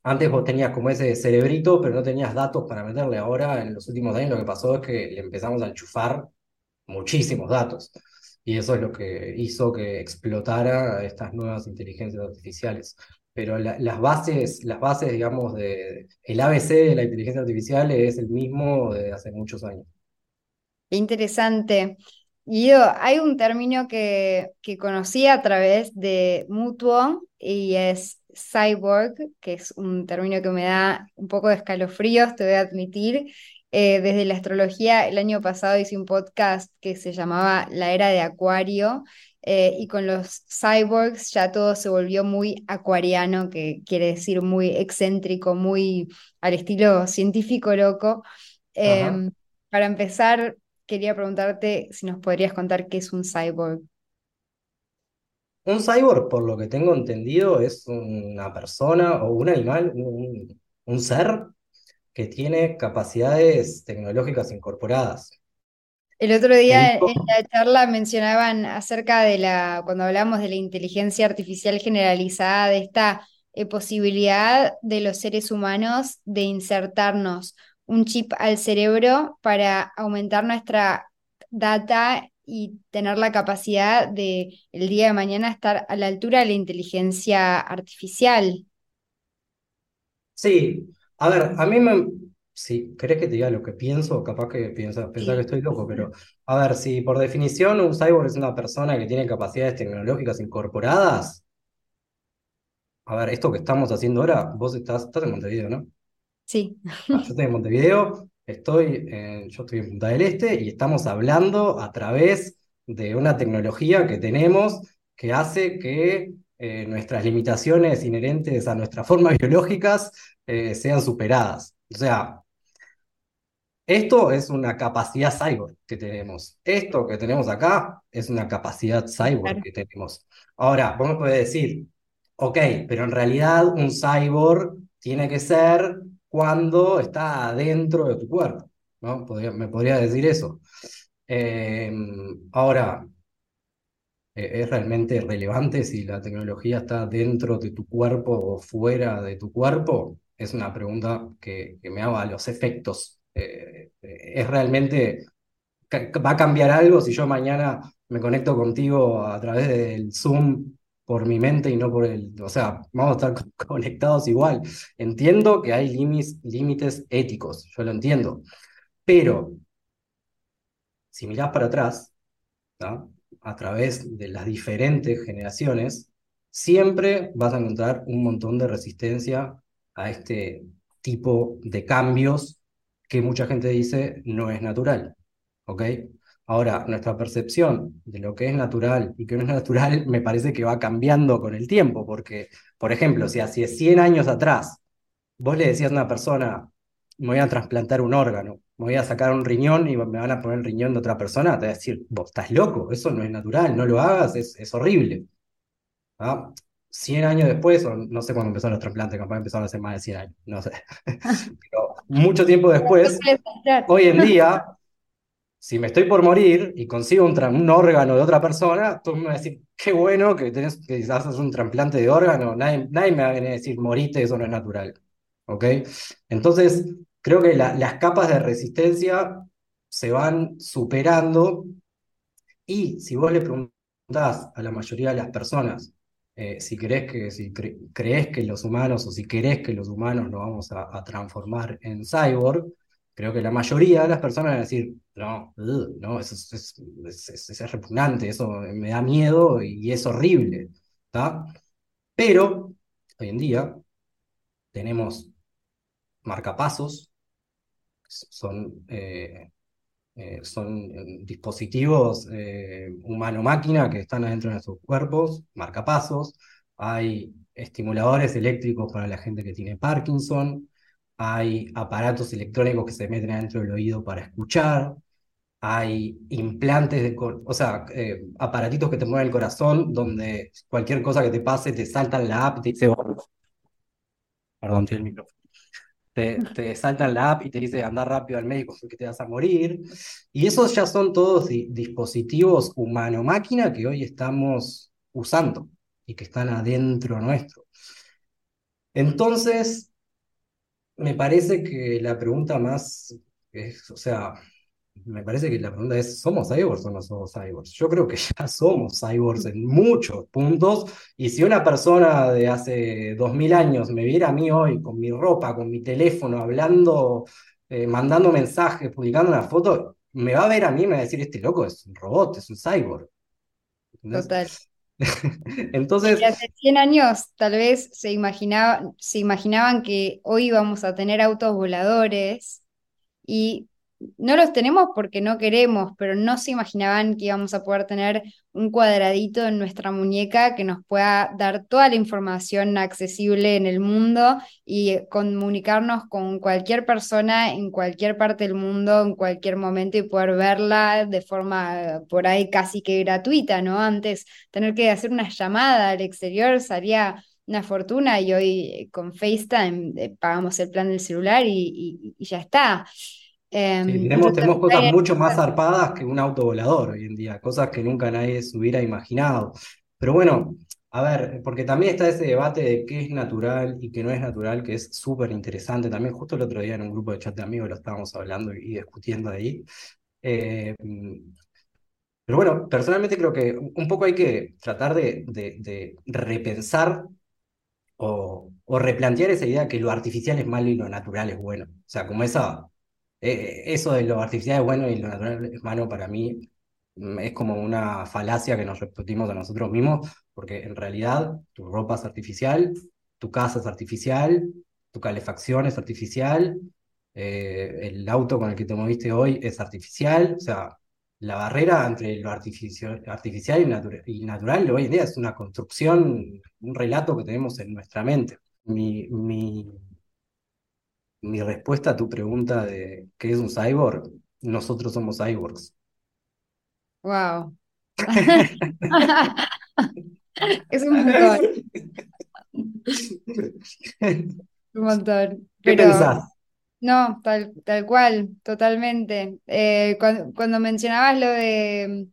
Antes vos tenías como ese cerebrito, pero no tenías datos para meterle. Ahora, en los últimos años, lo que pasó es que le empezamos a enchufar muchísimos datos. Y eso es lo que hizo que explotara estas nuevas inteligencias artificiales. Pero las bases, las bases, digamos, de el ABC de la inteligencia artificial es el mismo de hace muchos años. Interesante. Yo, hay un término que, que conocí a través de Mutuo y es cyborg, que es un término que me da un poco de escalofríos, te voy a admitir, eh, desde la astrología, el año pasado hice un podcast que se llamaba La Era de Acuario, eh, y con los cyborgs ya todo se volvió muy acuariano, que quiere decir muy excéntrico, muy al estilo científico loco. Em, para empezar, quería preguntarte si nos podrías contar qué es un cyborg. Un cyborg, por lo que tengo entendido, es una persona o un animal, un ser que tiene capacidades tecnológicas incorporadas. El otro día en la charla mencionaban acerca de la, cuando hablamos de la inteligencia artificial generalizada, de esta eh, posibilidad de los seres humanos de insertarnos un chip al cerebro para aumentar nuestra data y tener la capacidad de el día de mañana estar a la altura de la inteligencia artificial. Sí, a ver, a mí me... Si querés que te diga lo que pienso, capaz que piensa, que estoy loco, pero a ver, si por definición un cyborg es una persona que tiene capacidades tecnológicas incorporadas, a ver, esto que estamos haciendo ahora, vos estás, estás en Montevideo, ¿no? Sí. Ah, yo estoy en Montevideo, estoy yo estoy en Punta del Este y estamos hablando a través de una tecnología que tenemos que hace que eh, nuestras limitaciones inherentes a nuestras formas biológicas eh, sean superadas. O sea, esto es una capacidad cyborg que tenemos. Esto que tenemos acá es una capacidad cyborg que tenemos. Ahora, vos me podés decir, ok, pero en realidad un cyborg tiene que ser cuando está dentro de tu cuerpo, ¿no? me podría decir eso. Em, ahora, ¿e-, ¿es realmente relevante si la tecnología está dentro de tu cuerpo o fuera de tu cuerpo? Es una pregunta que, me hago a los efectos. Eh, ¿Es realmente, va a cambiar algo si yo mañana me conecto contigo a través del Zoom por mi mente y no por el, o sea, vamos a estar conectados igual. Entiendo que hay límites éticos, yo lo entiendo, pero si mirás para atrás, a través de las diferentes generaciones, siempre vas a encontrar un montón de resistencia a este tipo de cambios que mucha gente dice no es natural. ¿Ok? Ahora, nuestra percepción de lo que es natural y que no es natural me parece que va cambiando con el tiempo, porque, por ejemplo, si hace 100 años atrás vos le decías a una persona, me voy a trasplantar un órgano, me voy a sacar un riñón y me van a poner el riñón de otra persona, te va a decir, vos estás loco, eso no es natural, no lo hagas, es, es horrible. ¿Ah? 100 años después, o no sé cuándo empezaron los trasplantes, capaz empezaron hace más de 100 años, no sé. Pero mucho tiempo después, hoy en día, si me estoy por morir y consigo un, un, órgano de otra persona, tú me vas a decir, qué bueno que, tenés, que haces un trasplante de órgano, nadie, nadie me va a venir a decir, morite, eso no es natural. ¿Ok? Entonces, creo que las capas de resistencia se van superando y si vos le preguntás a la mayoría de las personas eh, si, crees que, si crees que los humanos o si querés que los humanos nos vamos a transformar en cyborg, creo que la mayoría de las personas van a decir, no, no, eso es, es, repugnante, eso me da miedo y es horrible. Pero hoy en día tenemos marcapasos, son, eh, eh, son dispositivos eh, humano-máquina que están adentro de nuestros cuerpos, marcapasos, hay estimuladores eléctricos para la gente que tiene Parkinson, hay aparatos electrónicos que se meten adentro del oído para escuchar, hay implantes, de, o sea, aparatitos que te mueven el corazón, donde cualquier cosa que te pase te salta en la app y te perdón, tiene el micrófono. Te, te salta en la app y te dice andar rápido al médico porque te vas a morir. Y esos ya son todos dispositivos humano-máquina que hoy estamos usando y que están adentro nuestro. Entonces, me parece que la pregunta más, es, o sea, me parece que la pregunta es, ¿somos cyborgs o no somos cyborgs? Yo creo que ya somos cyborgs en muchos puntos, y si una persona de hace dos mil años me viera a mí hoy con mi ropa, con mi teléfono, hablando, eh, mandando mensajes, publicando una foto, me va a ver a mí y me va a decir, este loco es un robot, es un cyborg. Total. Entonces. hace 100 años tal vez se, imaginaba, se imaginaban que hoy íbamos a tener autos voladores y no los tenemos porque no queremos, pero no se imaginaban que íbamos a poder tener un cuadradito en nuestra muñeca que nos pueda dar toda la información accesible en el mundo y comunicarnos con cualquier persona en cualquier parte del mundo, en cualquier momento y poder verla de forma por ahí casi que gratuita, ¿no? Antes tener que hacer una llamada al exterior salía una fortuna y hoy con FaceTime eh, pagamos el plan del celular y ya está. Em, tenemos, tenemos cosas mucho más zarpadas que un auto volador hoy en día, cosas que nunca nadie se hubiera imaginado. Pero bueno, a ver, porque también está ese debate de qué es natural y qué no es natural, que es súper interesante. También justo el otro día en un grupo de chat de amigos lo estábamos hablando y discutiendo ahí. Eh, pero bueno, personalmente creo que un poco hay que tratar de, de, repensar o, o replantear esa idea que lo artificial es malo y lo natural es bueno. O sea, como esa eh, eso de lo artificial es bueno y lo natural es malo para mí mm, es como una falacia que nos repetimos a nosotros mismos, porque en realidad tu ropa es artificial, tu casa es artificial, tu calefacción es artificial, eh, el auto con el que te moviste hoy es artificial, o sea, la barrera entre lo artificial, artificial y, natural hoy en día es una construcción, un relato que tenemos en nuestra mente. Mi, mi, mi respuesta a tu pregunta de qué es un cyborg, nosotros somos cyborgs. Wow. es un montón. un montón. ¿Qué pensás? No, tal, tal cual, totalmente. Eh, cuando, mencionabas lo de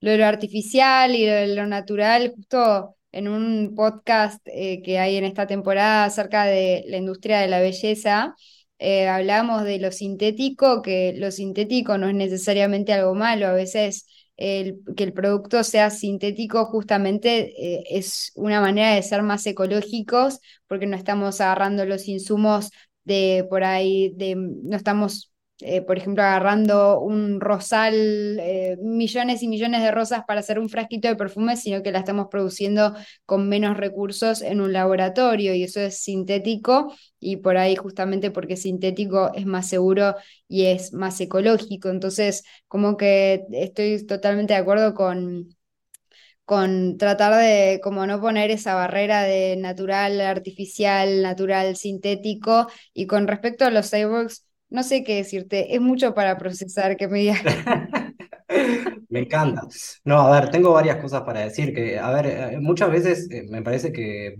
lo, de lo artificial y lo de lo natural, justo en un podcast eh, que hay en esta temporada acerca de la industria de la belleza, eh, hablamos de lo sintético, que lo sintético no es necesariamente algo malo, a veces que el producto sea sintético justamente es una manera de ser más ecológicos porque no estamos agarrando los insumos de por ahí, de, no estamos, eh, por ejemplo, agarrando un rosal, eh, millones y millones de rosas para hacer un frasquito de perfume, sino que la estamos produciendo con menos recursos en un laboratorio y eso es sintético y por ahí justamente porque sintético es más seguro y es más ecológico. Entonces, como que estoy totalmente de acuerdo con con tratar de como no poner esa barrera de natural, artificial, natural, sintético. Y con respecto a los cyborgs, no sé qué decirte, es mucho para procesar que me digas. Me encanta. No, a ver, tengo varias cosas para decir. Que, a ver, eh, muchas veces eh, me parece que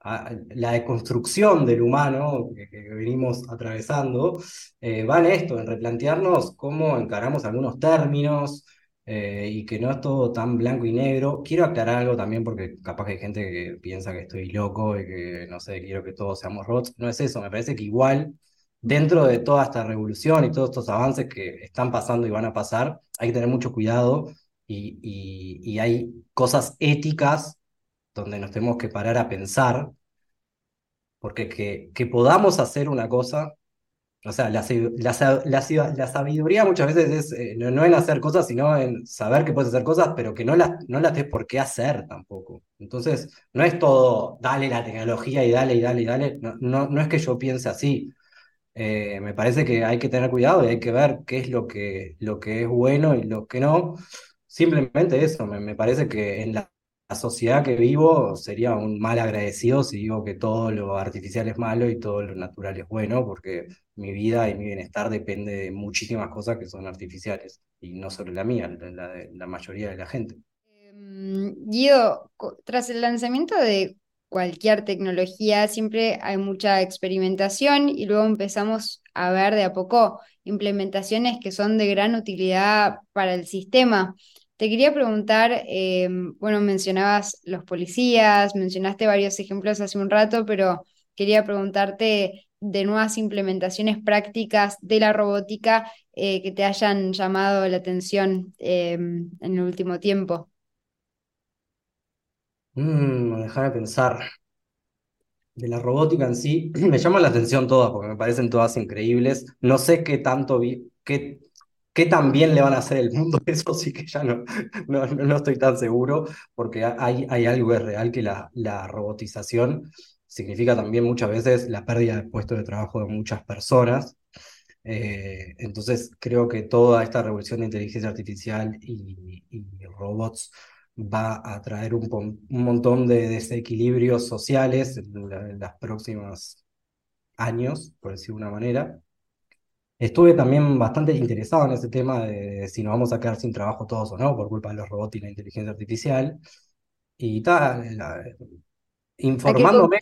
ah, la deconstrucción del humano que, venimos atravesando eh, va en esto, en replantearnos cómo encaramos algunos términos, y que no es todo tan blanco y negro. Quiero aclarar algo también porque capaz que hay gente que piensa que estoy loco y que, no sé, quiero que todos seamos robots. No es eso, me parece que igual, dentro de toda esta revolución y todos estos avances que están pasando y van a pasar, hay que tener mucho cuidado y, y, hay cosas éticas donde nos tenemos que parar a pensar, porque que, que podamos hacer una cosa o sea, la, la, sabiduría muchas veces es eh, no, en hacer cosas, sino en saber que puedes hacer cosas, pero que no las, no las por qué hacer tampoco. Entonces, no es todo, dale la tecnología y dale y dale y dale. No, no, no es que yo piense así. Eh, me parece que hay que tener cuidado y hay que ver qué es lo que, lo que es bueno y lo que no. Simplemente eso, me, parece que en la la sociedad que vivo sería un mal agradecido si digo que todo lo artificial es malo y todo lo natural es bueno, porque mi vida y mi bienestar depende de muchísimas cosas que son artificiales y no solo la mía, la de la mayoría de la gente. Em, Guido, tras el lanzamiento de cualquier tecnología siempre hay mucha experimentación y luego empezamos a ver de a poco implementaciones que son de gran utilidad para el sistema. Te quería preguntar, em, bueno, mencionabas los policías, mencionaste varios ejemplos hace un rato, pero quería preguntarte de nuevas implementaciones prácticas de la robótica eh, que te hayan llamado la atención em, en el último tiempo. Mm, dejar de pensar. De la robótica en sí, me llaman la atención todas porque me parecen todas increíbles. No sé qué tanto vi, qué ¿Qué también le van a hacer el mundo? Eso sí que ya no, no, no estoy tan seguro, porque hay, hay algo es real que la, la robotización significa también muchas veces la pérdida de puestos de trabajo de muchas personas. Eh, entonces creo que toda esta revolución de inteligencia artificial y, robots va a traer un, un, montón de desequilibrios sociales en, en los próximos años, por decir de una manera. Estuve también bastante interesado en ese tema de si nos vamos a quedar sin trabajo todos o no por culpa de los robots y la inteligencia artificial. Y tal, informándome,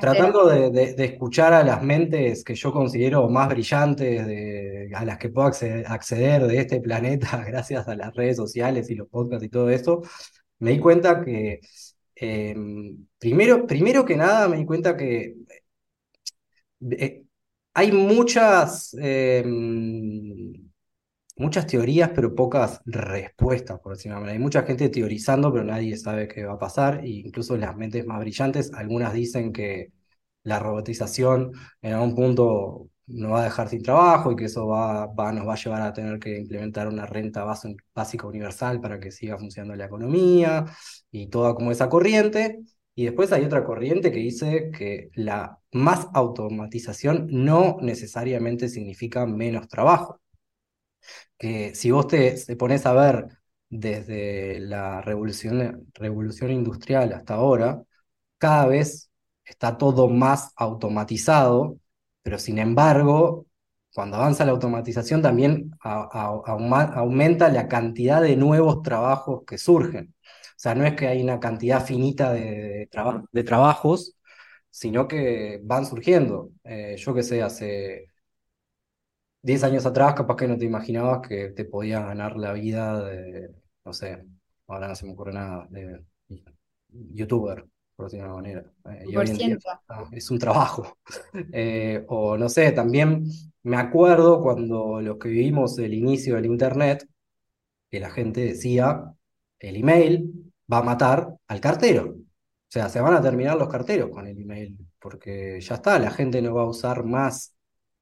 tratando de, escuchar a las mentes que yo considero más brillantes, de, a las que puedo acceder, de este planeta gracias a las redes sociales y los podcasts y todo eso, me di cuenta que, em, primero, primero que nada, me di cuenta que eh, hay muchas, em, muchas teorías, pero pocas respuestas, por decirlo. Hay mucha gente teorizando, pero nadie sabe qué va a pasar, e incluso las mentes más brillantes, algunas dicen que la robotización en algún punto nos va a dejar sin trabajo y que eso va, va, nos va a llevar a tener que implementar una renta básica universal para que siga funcionando la economía y toda como esa corriente. Y después hay otra corriente que dice que la más automatización no necesariamente significa menos trabajo. Que si vos te, te pones a ver desde la revolución, revolución industrial hasta ahora, cada vez está todo más automatizado, pero sin embargo, cuando avanza la automatización también aumenta la cantidad de nuevos trabajos que surgen. O sea, no es que hay una cantidad finita de, de traba- de trabajos, sino que van surgiendo. Eh, yo qué sé, hace 10 años atrás, capaz que no te imaginabas que te podías ganar la vida de, no sé, ahora no se me ocurre nada, de youtuber, por decirlo de una manera. Eh, y por día ciento. es un trabajo. Eh, o no sé, también me acuerdo cuando los que vivimos el inicio del internet, que la gente decía, el email va a matar al cartero. O sea, se van a terminar los carteros con el email, porque ya está, la gente no va a usar más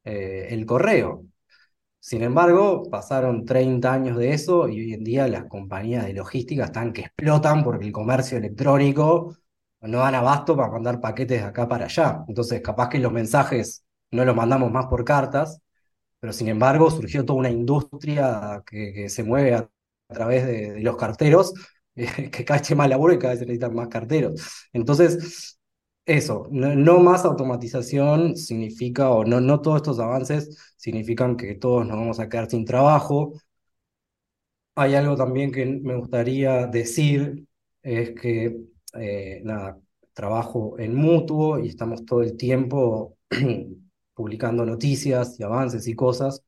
eh, el correo. Sin embargo, pasaron 30 años de eso y hoy en día las compañías de logística están que explotan porque el comercio electrónico no dan abasto para mandar paquetes de acá para allá. Entonces, capaz que los mensajes no los mandamos más por cartas, pero sin embargo surgió toda una industria que, se mueve a, través de, los carteros, que cada vez más laburo y cada vez se necesitan más carteros. Entonces, eso, no, no más automatización significa, o no, no todos estos avances significan que todos nos vamos a quedar sin trabajo. Hay algo también que me gustaría decir, es que, eh, nada, trabajo en mutuo y estamos todo el tiempo publicando noticias y avances y cosas,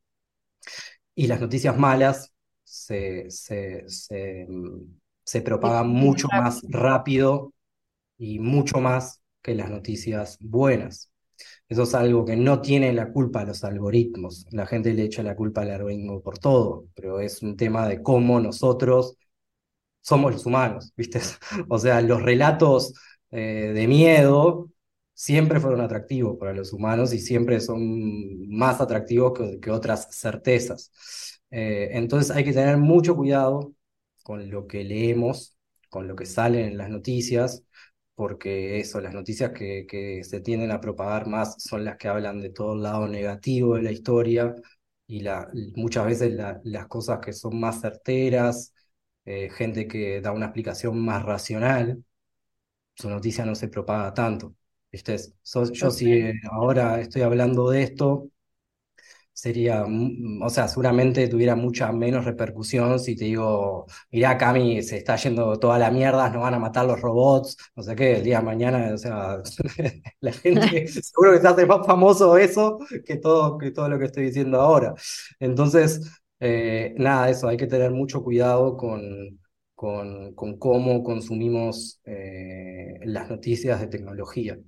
y las noticias malas se, se, se, mm, se propagan mucho más rápido y mucho más que las noticias buenas. Eso es algo que no tiene la culpa a los algoritmos. La gente le echa la culpa al algoritmo por todo, pero es un tema de cómo nosotros somos los humanos, ¿viste? O sea, los relatos eh, de miedo siempre fueron atractivos para los humanos y siempre son más atractivos que, otras certezas. Eh, entonces hay que tener mucho cuidado con lo que leemos, con lo que sale en las noticias, porque eso, las noticias que, que se tienden a propagar más son las que hablan de todo el lado negativo de la historia y la, muchas veces la- las cosas que son más certeras eh, gente que da una explicación más racional, su noticia no se propaga tanto. ¿Viste? So- yo si Total. eh, ahora estoy hablando de esto, sería, mm, o sea, seguramente tuviera mucha menos repercusión si te digo, mirá, Cami, se está yendo toda la mierda, nos van a matar los robots, no sé qué, el día de mañana, o sea, la gente, seguro que se hace más famoso eso que todo, que todo lo que estoy diciendo ahora. Entonces, eh, nada, eso, hay que tener mucho cuidado con, con, con cómo consumimos eh, las noticias de tecnología.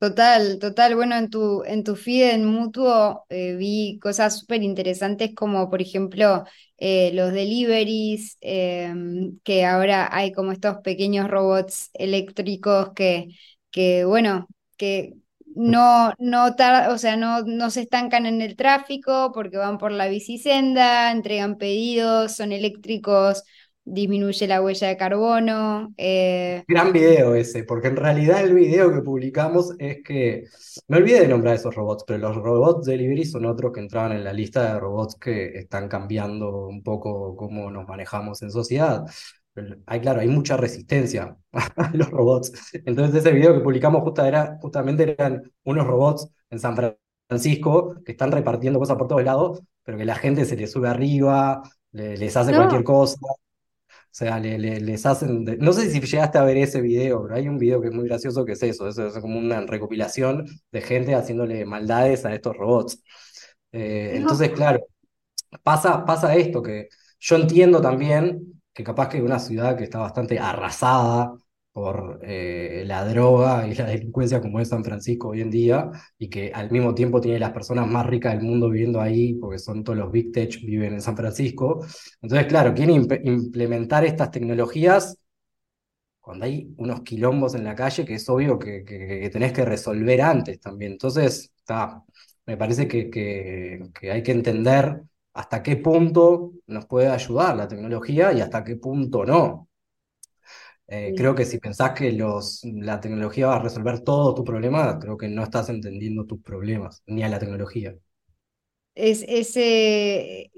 Total, total. Bueno, en tu, en tu feed en Mutuo eh, vi cosas súper interesantes como, por ejemplo, eh, los deliveries, em, que ahora hay como estos pequeños robots eléctricos que, que bueno, que no, no tar- o sea, no, no se estancan en el tráfico porque van por la bicisenda, entregan pedidos, son eléctricos, disminuye la huella de carbono. eh, Gran video ese, porque en realidad el video que publicamos es que, me olvidé de nombrar esos robots, pero los robots delivery son otros que entraban en la lista de robots que están cambiando un poco cómo nos manejamos en sociedad. Hay, claro, hay mucha resistencia a los robots. Entonces ese video que publicamos justa era, justamente eran unos robots en San Francisco que están repartiendo cosas por todos lados, pero que la gente se les sube arriba, le- les hace no, cualquier cosa. O sea, le- le- les hacen... de- No sé si llegaste a ver ese video, pero hay un video que es muy gracioso que es eso, eso es como una recopilación de gente haciéndole maldades a estos robots. Eh, no. entonces, claro, pasa, pasa esto, que yo entiendo también que capaz que una ciudad que está bastante arrasada por eh, la droga y la delincuencia como es San Francisco hoy en día, y que al mismo tiempo tiene las personas más ricas del mundo viviendo ahí, porque son todos los big tech viven en San Francisco. Entonces, claro, quieren imp- implementar estas tecnologías cuando hay unos quilombos en la calle que es obvio que, que, tenés que resolver antes también. Entonces, está, me parece que, que hay que entender hasta qué punto nos puede ayudar la tecnología y hasta qué punto no. Eh, creo que si pensás que los, la tecnología va a resolver todos tus problemas, creo que no estás entendiendo tus problemas, ni a la tecnología. es, ese,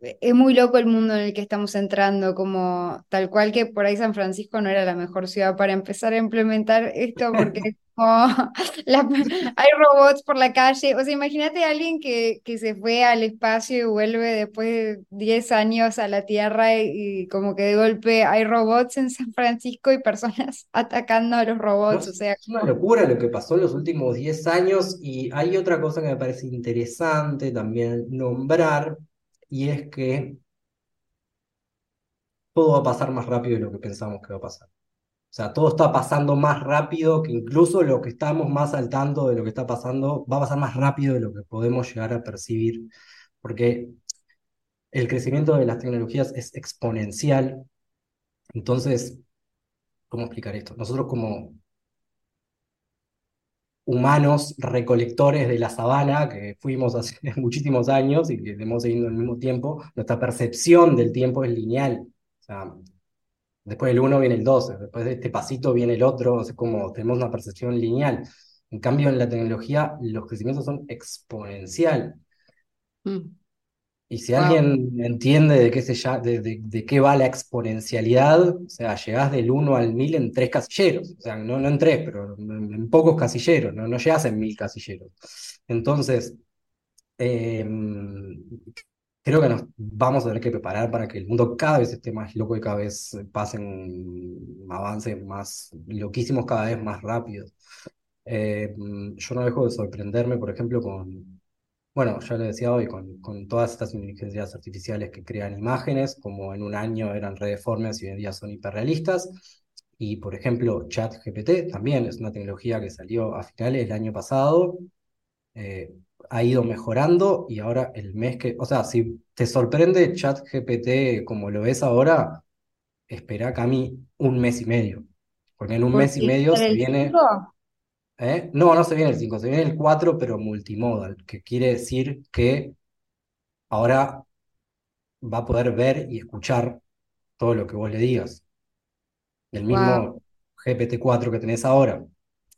es muy loco el mundo en el que estamos entrando, como tal cual que por ahí San Francisco no era la mejor ciudad para empezar a implementar esto, porque la- hay robots por la calle. O sea, imagínate a alguien que, que se fue al espacio y vuelve después de 10 años a la Tierra y, y como que de golpe hay robots en San Francisco y personas atacando a los No, robots. O sea, es una locura lo que pasó en los últimos 10 años y hay otra cosa que me parece interesante también nombrar y es que todo va a pasar más rápido de lo que pensamos que va a pasar. O sea, todo está pasando más rápido que incluso lo que estamos más al tanto de lo que está pasando, va a pasar más rápido de lo que podemos llegar a percibir, porque el crecimiento de las tecnologías es exponencial. Entonces, ¿cómo explicar esto? Nosotros como humanos recolectores de la sabana, que fuimos hace muchísimos años y que hemos seguido al mismo tiempo, nuestra percepción del tiempo es lineal. O sea, después del uno viene el dos, después de este pasito viene el otro, es como tenemos una percepción lineal. En cambio, en la tecnología los crecimientos son exponencial. Y si wow. alguien entiende de qué, se ya, de, de- de qué va la exponencialidad, o sea, llegás del uno al 1000 en tres casilleros, o sea, no, no en tres, pero en, en pocos casilleros, no, no llegás en 1000 casilleros. Entonces, eh, creo que nos vamos a tener que preparar para que el mundo cada vez esté más loco y cada vez pasen avances más loquísimos, cada vez más rápidos. Eh, yo no dejo de sorprenderme, por ejemplo, con bueno, ya lo decía hoy, con, todas estas inteligencias artificiales que crean imágenes, como en un año eran redeformes y hoy en día son hiperrealistas. Y, por ejemplo, ChatGPT también es una tecnología que salió a finales del año pasado, eh, ha ido mejorando y ahora el mes que, o sea, si te sorprende ChatGPT como lo ves ahora, espera Cami un mes y medio, porque en un mes y medio se el viene 5, ¿Eh? No, no se viene el 5, se viene el 4, pero multimodal, que quiere decir que ahora va a poder ver y escuchar todo lo que vos le digas, wow. mismo GPT-4 que tenés ahora.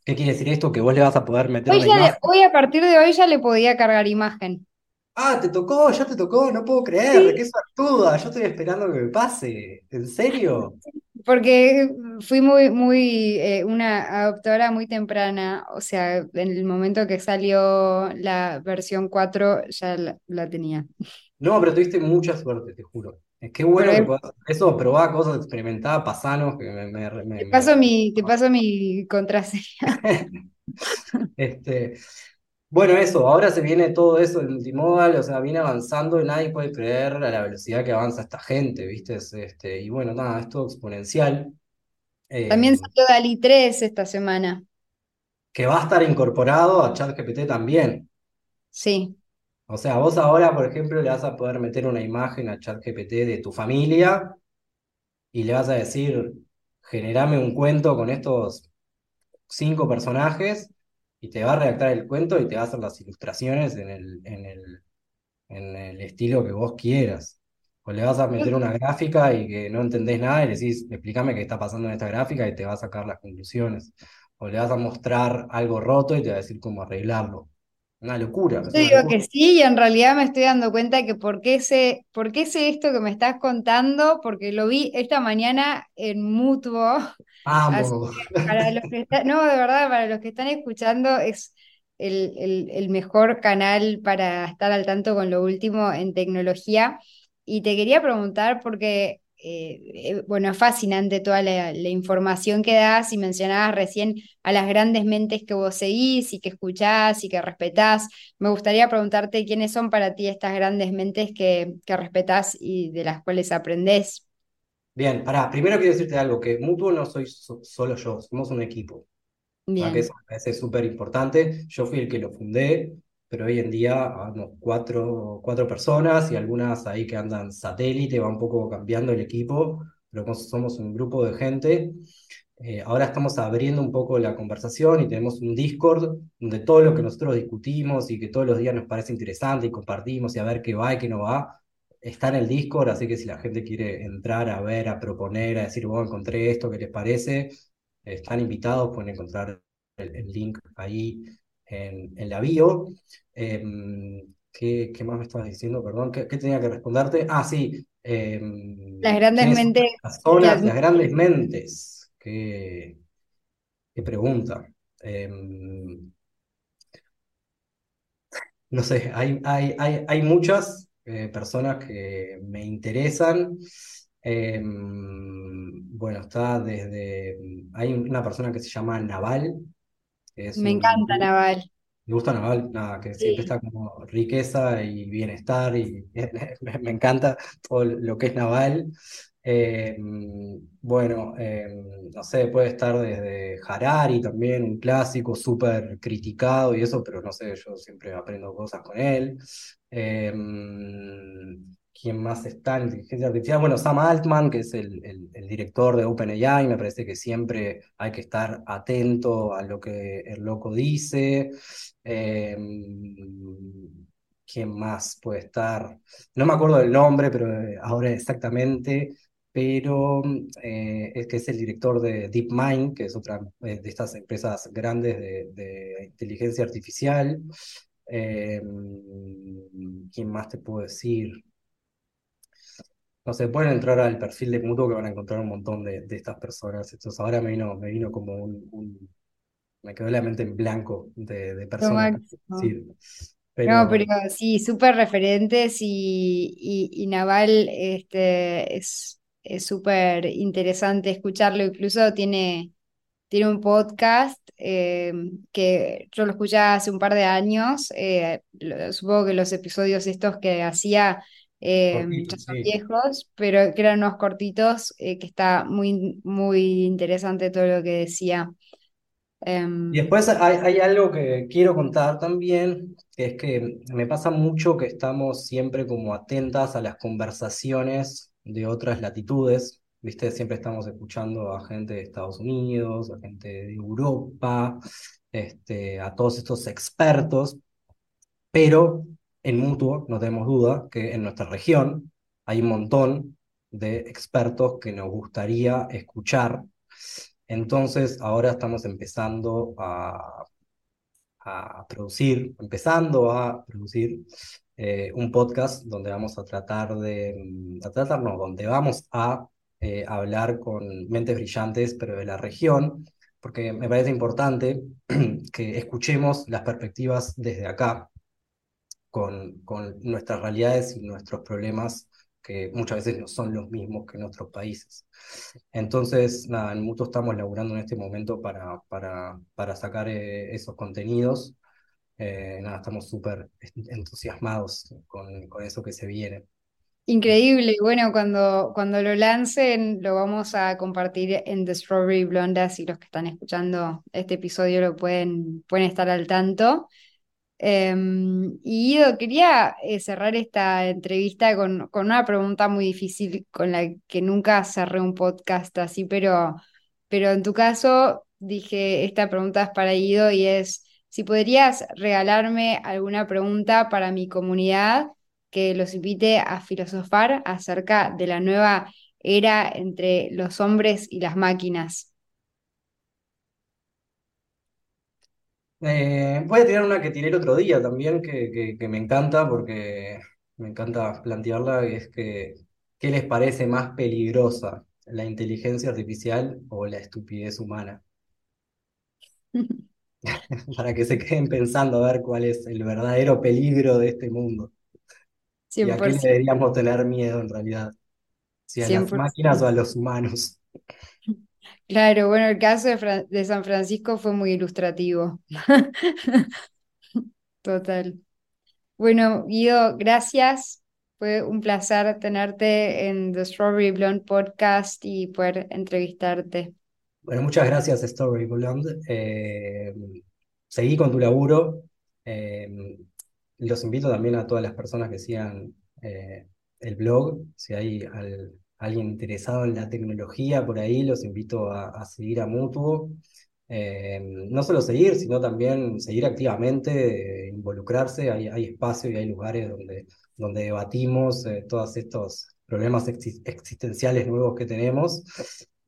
¿Qué quiere decir esto? Que vos le vas a poder meter Hoy, una ya le- imagen. hoy a partir de hoy ya le podía cargar imagen. Ah, te tocó, ya te tocó, no puedo creer, qué Sí, suertuda, yo estoy esperando que me pase. ¿En serio? porque fui muy, muy, eh, una adoptora muy temprana, o sea, en el momento que salió la versión 4 ya la, la tenía. No, pero tuviste mucha suerte, te juro. Es que bueno que puedas hacer eso, probá cosas, experimentá, pasanos, que me, me, me, te paso mi, te paso mi contraseña. Este, bueno, eso, ahora se viene todo eso, el multimodal, o sea, viene avanzando y nadie puede creer a la velocidad que avanza esta gente, ¿viste? Es, Este, y bueno, nada, es todo exponencial, eh, También salió Dalí 3 esta semana. que va a estar incorporado a ChatGPT también. Sí. O sea, vos ahora, por ejemplo, le vas a poder meter una imagen a ChatGPT de tu familia y le vas a decir, generame un cuento con estos cinco personajes y te va a redactar el cuento y te va a hacer las ilustraciones en el, en el, en el estilo que vos quieras. O le vas a meter una gráfica y que no entendés nada y le decís, explícame qué está pasando en esta gráfica y te va a sacar las conclusiones. O le vas a mostrar algo roto y te va a decir cómo arreglarlo. Una locura, Yo digo locura. que sí, y en realidad me estoy dando cuenta que por qué sé, por qué sé esto que me estás contando, porque lo vi esta mañana en Mutuo. Que para los que no, de verdad, para los que están escuchando, es el, el, el mejor canal para estar al tanto con lo último en tecnología. Y te quería preguntar, porque, eh, eh, bueno, es fascinante toda la, la información que das y mencionabas recién a las grandes mentes que vos seguís y que escuchás y que respetás. Me gustaría preguntarte quiénes son para ti estas grandes mentes que, que respetás y de las cuales aprendés. Bien, pará, primero quiero decirte algo, que Mutuo no soy so- solo yo, somos un equipo. Que eso Bien. me parece súper importante. Yo fui el que lo fundé, pero hoy en día vamos cuatro, cuatro personas y algunas ahí que andan satélite, va un poco cambiando el equipo, pero somos un grupo de gente. Eh, ahora estamos abriendo un poco la conversación y tenemos un Discord donde todo lo que nosotros discutimos y que todos los días nos parece interesante y compartimos y a ver qué va y qué no va, está en el Discord, así que si la gente quiere entrar a ver, a proponer, a decir, bueno, encontré esto, ¿qué les parece? Están invitados, pueden encontrar el, el link ahí en, en la bio. Eh, ¿Qué, qué más me estabas diciendo? Perdón, ¿qué, qué tenía que responderte? Ah, sí. em, Las grandes ¿quiénes son mentes las grandes mentes? Qué, qué pregunta. Em, no sé, hay, hay, hay, hay muchas eh, personas que me interesan. Em, bueno, está desde... Hay una persona que se llama Naval, es Me un encanta Naval. Me gusta Naval, nada, que siempre está como riqueza y bienestar y me, me encanta todo lo que es Naval. Eh, bueno, eh, no sé, puede estar desde Harari también, un clásico súper criticado y eso, pero no sé, yo siempre aprendo cosas con él. Eh, ¿quién más está en inteligencia artificial? Bueno, Sam Altman, que es el, el, director de OpenAI, me parece que siempre hay que estar atento a lo que el loco dice. Eh, ¿quién más puede estar? No me acuerdo del nombre, pero eh, ahora exactamente, pero eh, es que es el director de DeepMind, que es otra eh, de estas empresas grandes de, inteligencia artificial. Eh, ¿quién más te puedo decir? No sé, pueden entrar al perfil de Mutuo que van a encontrar un montón de, de estas personas. Entonces ahora me vino, me vino como un, un- me quedó la mente en blanco de, personas. No, pero sí, súper referentes y, y, y Naval este, es es súper interesante escucharlo. Incluso tiene, tiene un podcast eh, que yo lo escuché hace un par de años. eh, lo- supongo que los episodios estos que hacía eh, ya cortito, son sí. viejos, pero que eran unos cortitos, eh, que está muy, muy interesante todo lo que decía. Y Em, después hay, hay algo que quiero contar también, que es que me pasa mucho que estamos siempre como atentas a las conversaciones de otras latitudes, ¿viste? Siempre estamos escuchando a gente de Estados Unidos, a gente de Europa, este, a todos estos expertos, pero en Mutuo no tenemos duda que en nuestra región hay un montón de expertos que nos gustaría escuchar. Entonces, ahora estamos empezando a producir, empezando a producir eh, un podcast donde vamos a tratar de, mm, a tratar, no, donde vamos a eh, hablar con mentes brillantes, pero de la región, porque me parece importante que escuchemos las perspectivas desde acá, con, con nuestras realidades y nuestros problemas que muchas veces no son los mismos que en otros países. Entonces, nada, en Mutuo estamos laburando en este momento para, para, para sacar eh, esos contenidos eh, nada, estamos súper entusiasmados con, con eso que se viene. Increíble. Bueno, cuando, cuando lo lancen, lo vamos a compartir en The Strawberry Blonde, así los que están escuchando este episodio lo pueden, pueden estar al tanto. Eh, y Ido, quería eh, cerrar esta entrevista con, con una pregunta muy difícil con la que nunca cerré un podcast así, pero, pero en tu caso dije, esta pregunta es para Ido y es si podrías regalarme alguna pregunta para mi comunidad que los invite a filosofar acerca de la nueva era entre los hombres y las máquinas. Eh, voy a tirar una que tiré el otro día también, que, que, que me encanta porque me encanta plantearla, y es que, ¿qué les parece más peligrosa, la inteligencia artificial o la estupidez humana? Para que se queden pensando a ver cuál es el verdadero peligro de este mundo y a qué le 100%, deberíamos tener miedo en realidad, si a las máquinas o 100%. a los humanos. Claro, bueno, el caso de, San Francisco fue muy ilustrativo. Total. Bueno, Guido, gracias. Fue un placer tenerte en The Strawberry Blonde Podcast y poder entrevistarte. Bueno, muchas gracias, Story Blonde. Eh, seguí con tu laburo. Eh, los invito también a todas las personas que sigan eh, el blog. Si hay al- alguien interesado en la tecnología por ahí, los invito a, seguir a Mutuo. Eh, no solo seguir, sino también seguir activamente, eh, involucrarse. Hay, hay espacios y hay lugares donde, donde debatimos eh, todos estos problemas exis- existenciales nuevos que tenemos.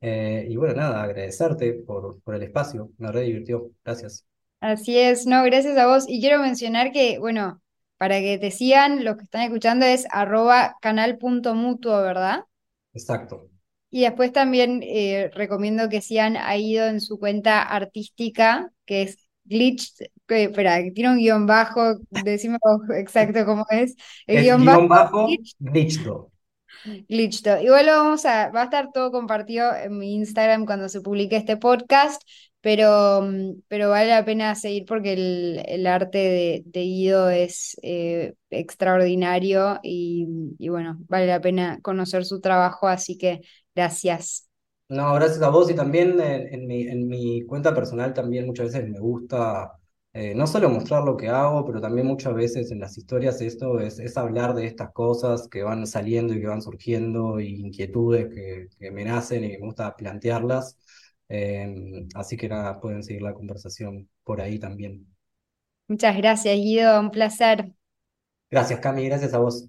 Y bueno, nada, agradecerte por, por el espacio, me re divirtió, gracias. Así es, no, gracias a vos. Y quiero mencionar que, bueno, para que te sigan, los que están escuchando es arroba canal.mutuo, ¿verdad? Exacto. Y después también eh, recomiendo que sigan ha ido en su cuenta artística, que es Glitch, que, espera, tiene un guion bajo, decime exacto cómo es. El es guion, bajo, bajo Glitchdo. Glitchdo. Igual lo vamos a, va a estar todo compartido en mi Instagram cuando se publique este podcast, pero, pero vale la pena seguir porque el, arte de, de, es eh, extraordinario y, y bueno, vale la pena conocer su trabajo, así que gracias. No, gracias a vos y también en, mi, en mi cuenta personal también muchas veces me gusta eh, no solo mostrar lo que hago, pero también muchas veces en las historias esto es, es hablar de estas cosas que van saliendo y que van surgiendo, y inquietudes que, que me nacen y me gusta plantearlas. Em, así que nada, pueden seguir la conversación por ahí también. Muchas gracias, Guido, un placer. Gracias, Cami, gracias a vos.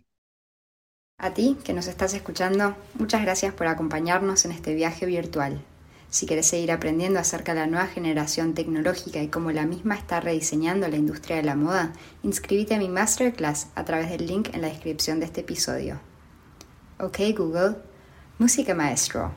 A ti que nos estás escuchando, muchas gracias por acompañarnos en este viaje virtual. Si quieres seguir aprendiendo acerca de la nueva generación tecnológica y cómo la misma está rediseñando la industria de la moda, inscríbete a mi masterclass a través del link en la descripción de este episodio. Ok Google, música maestro.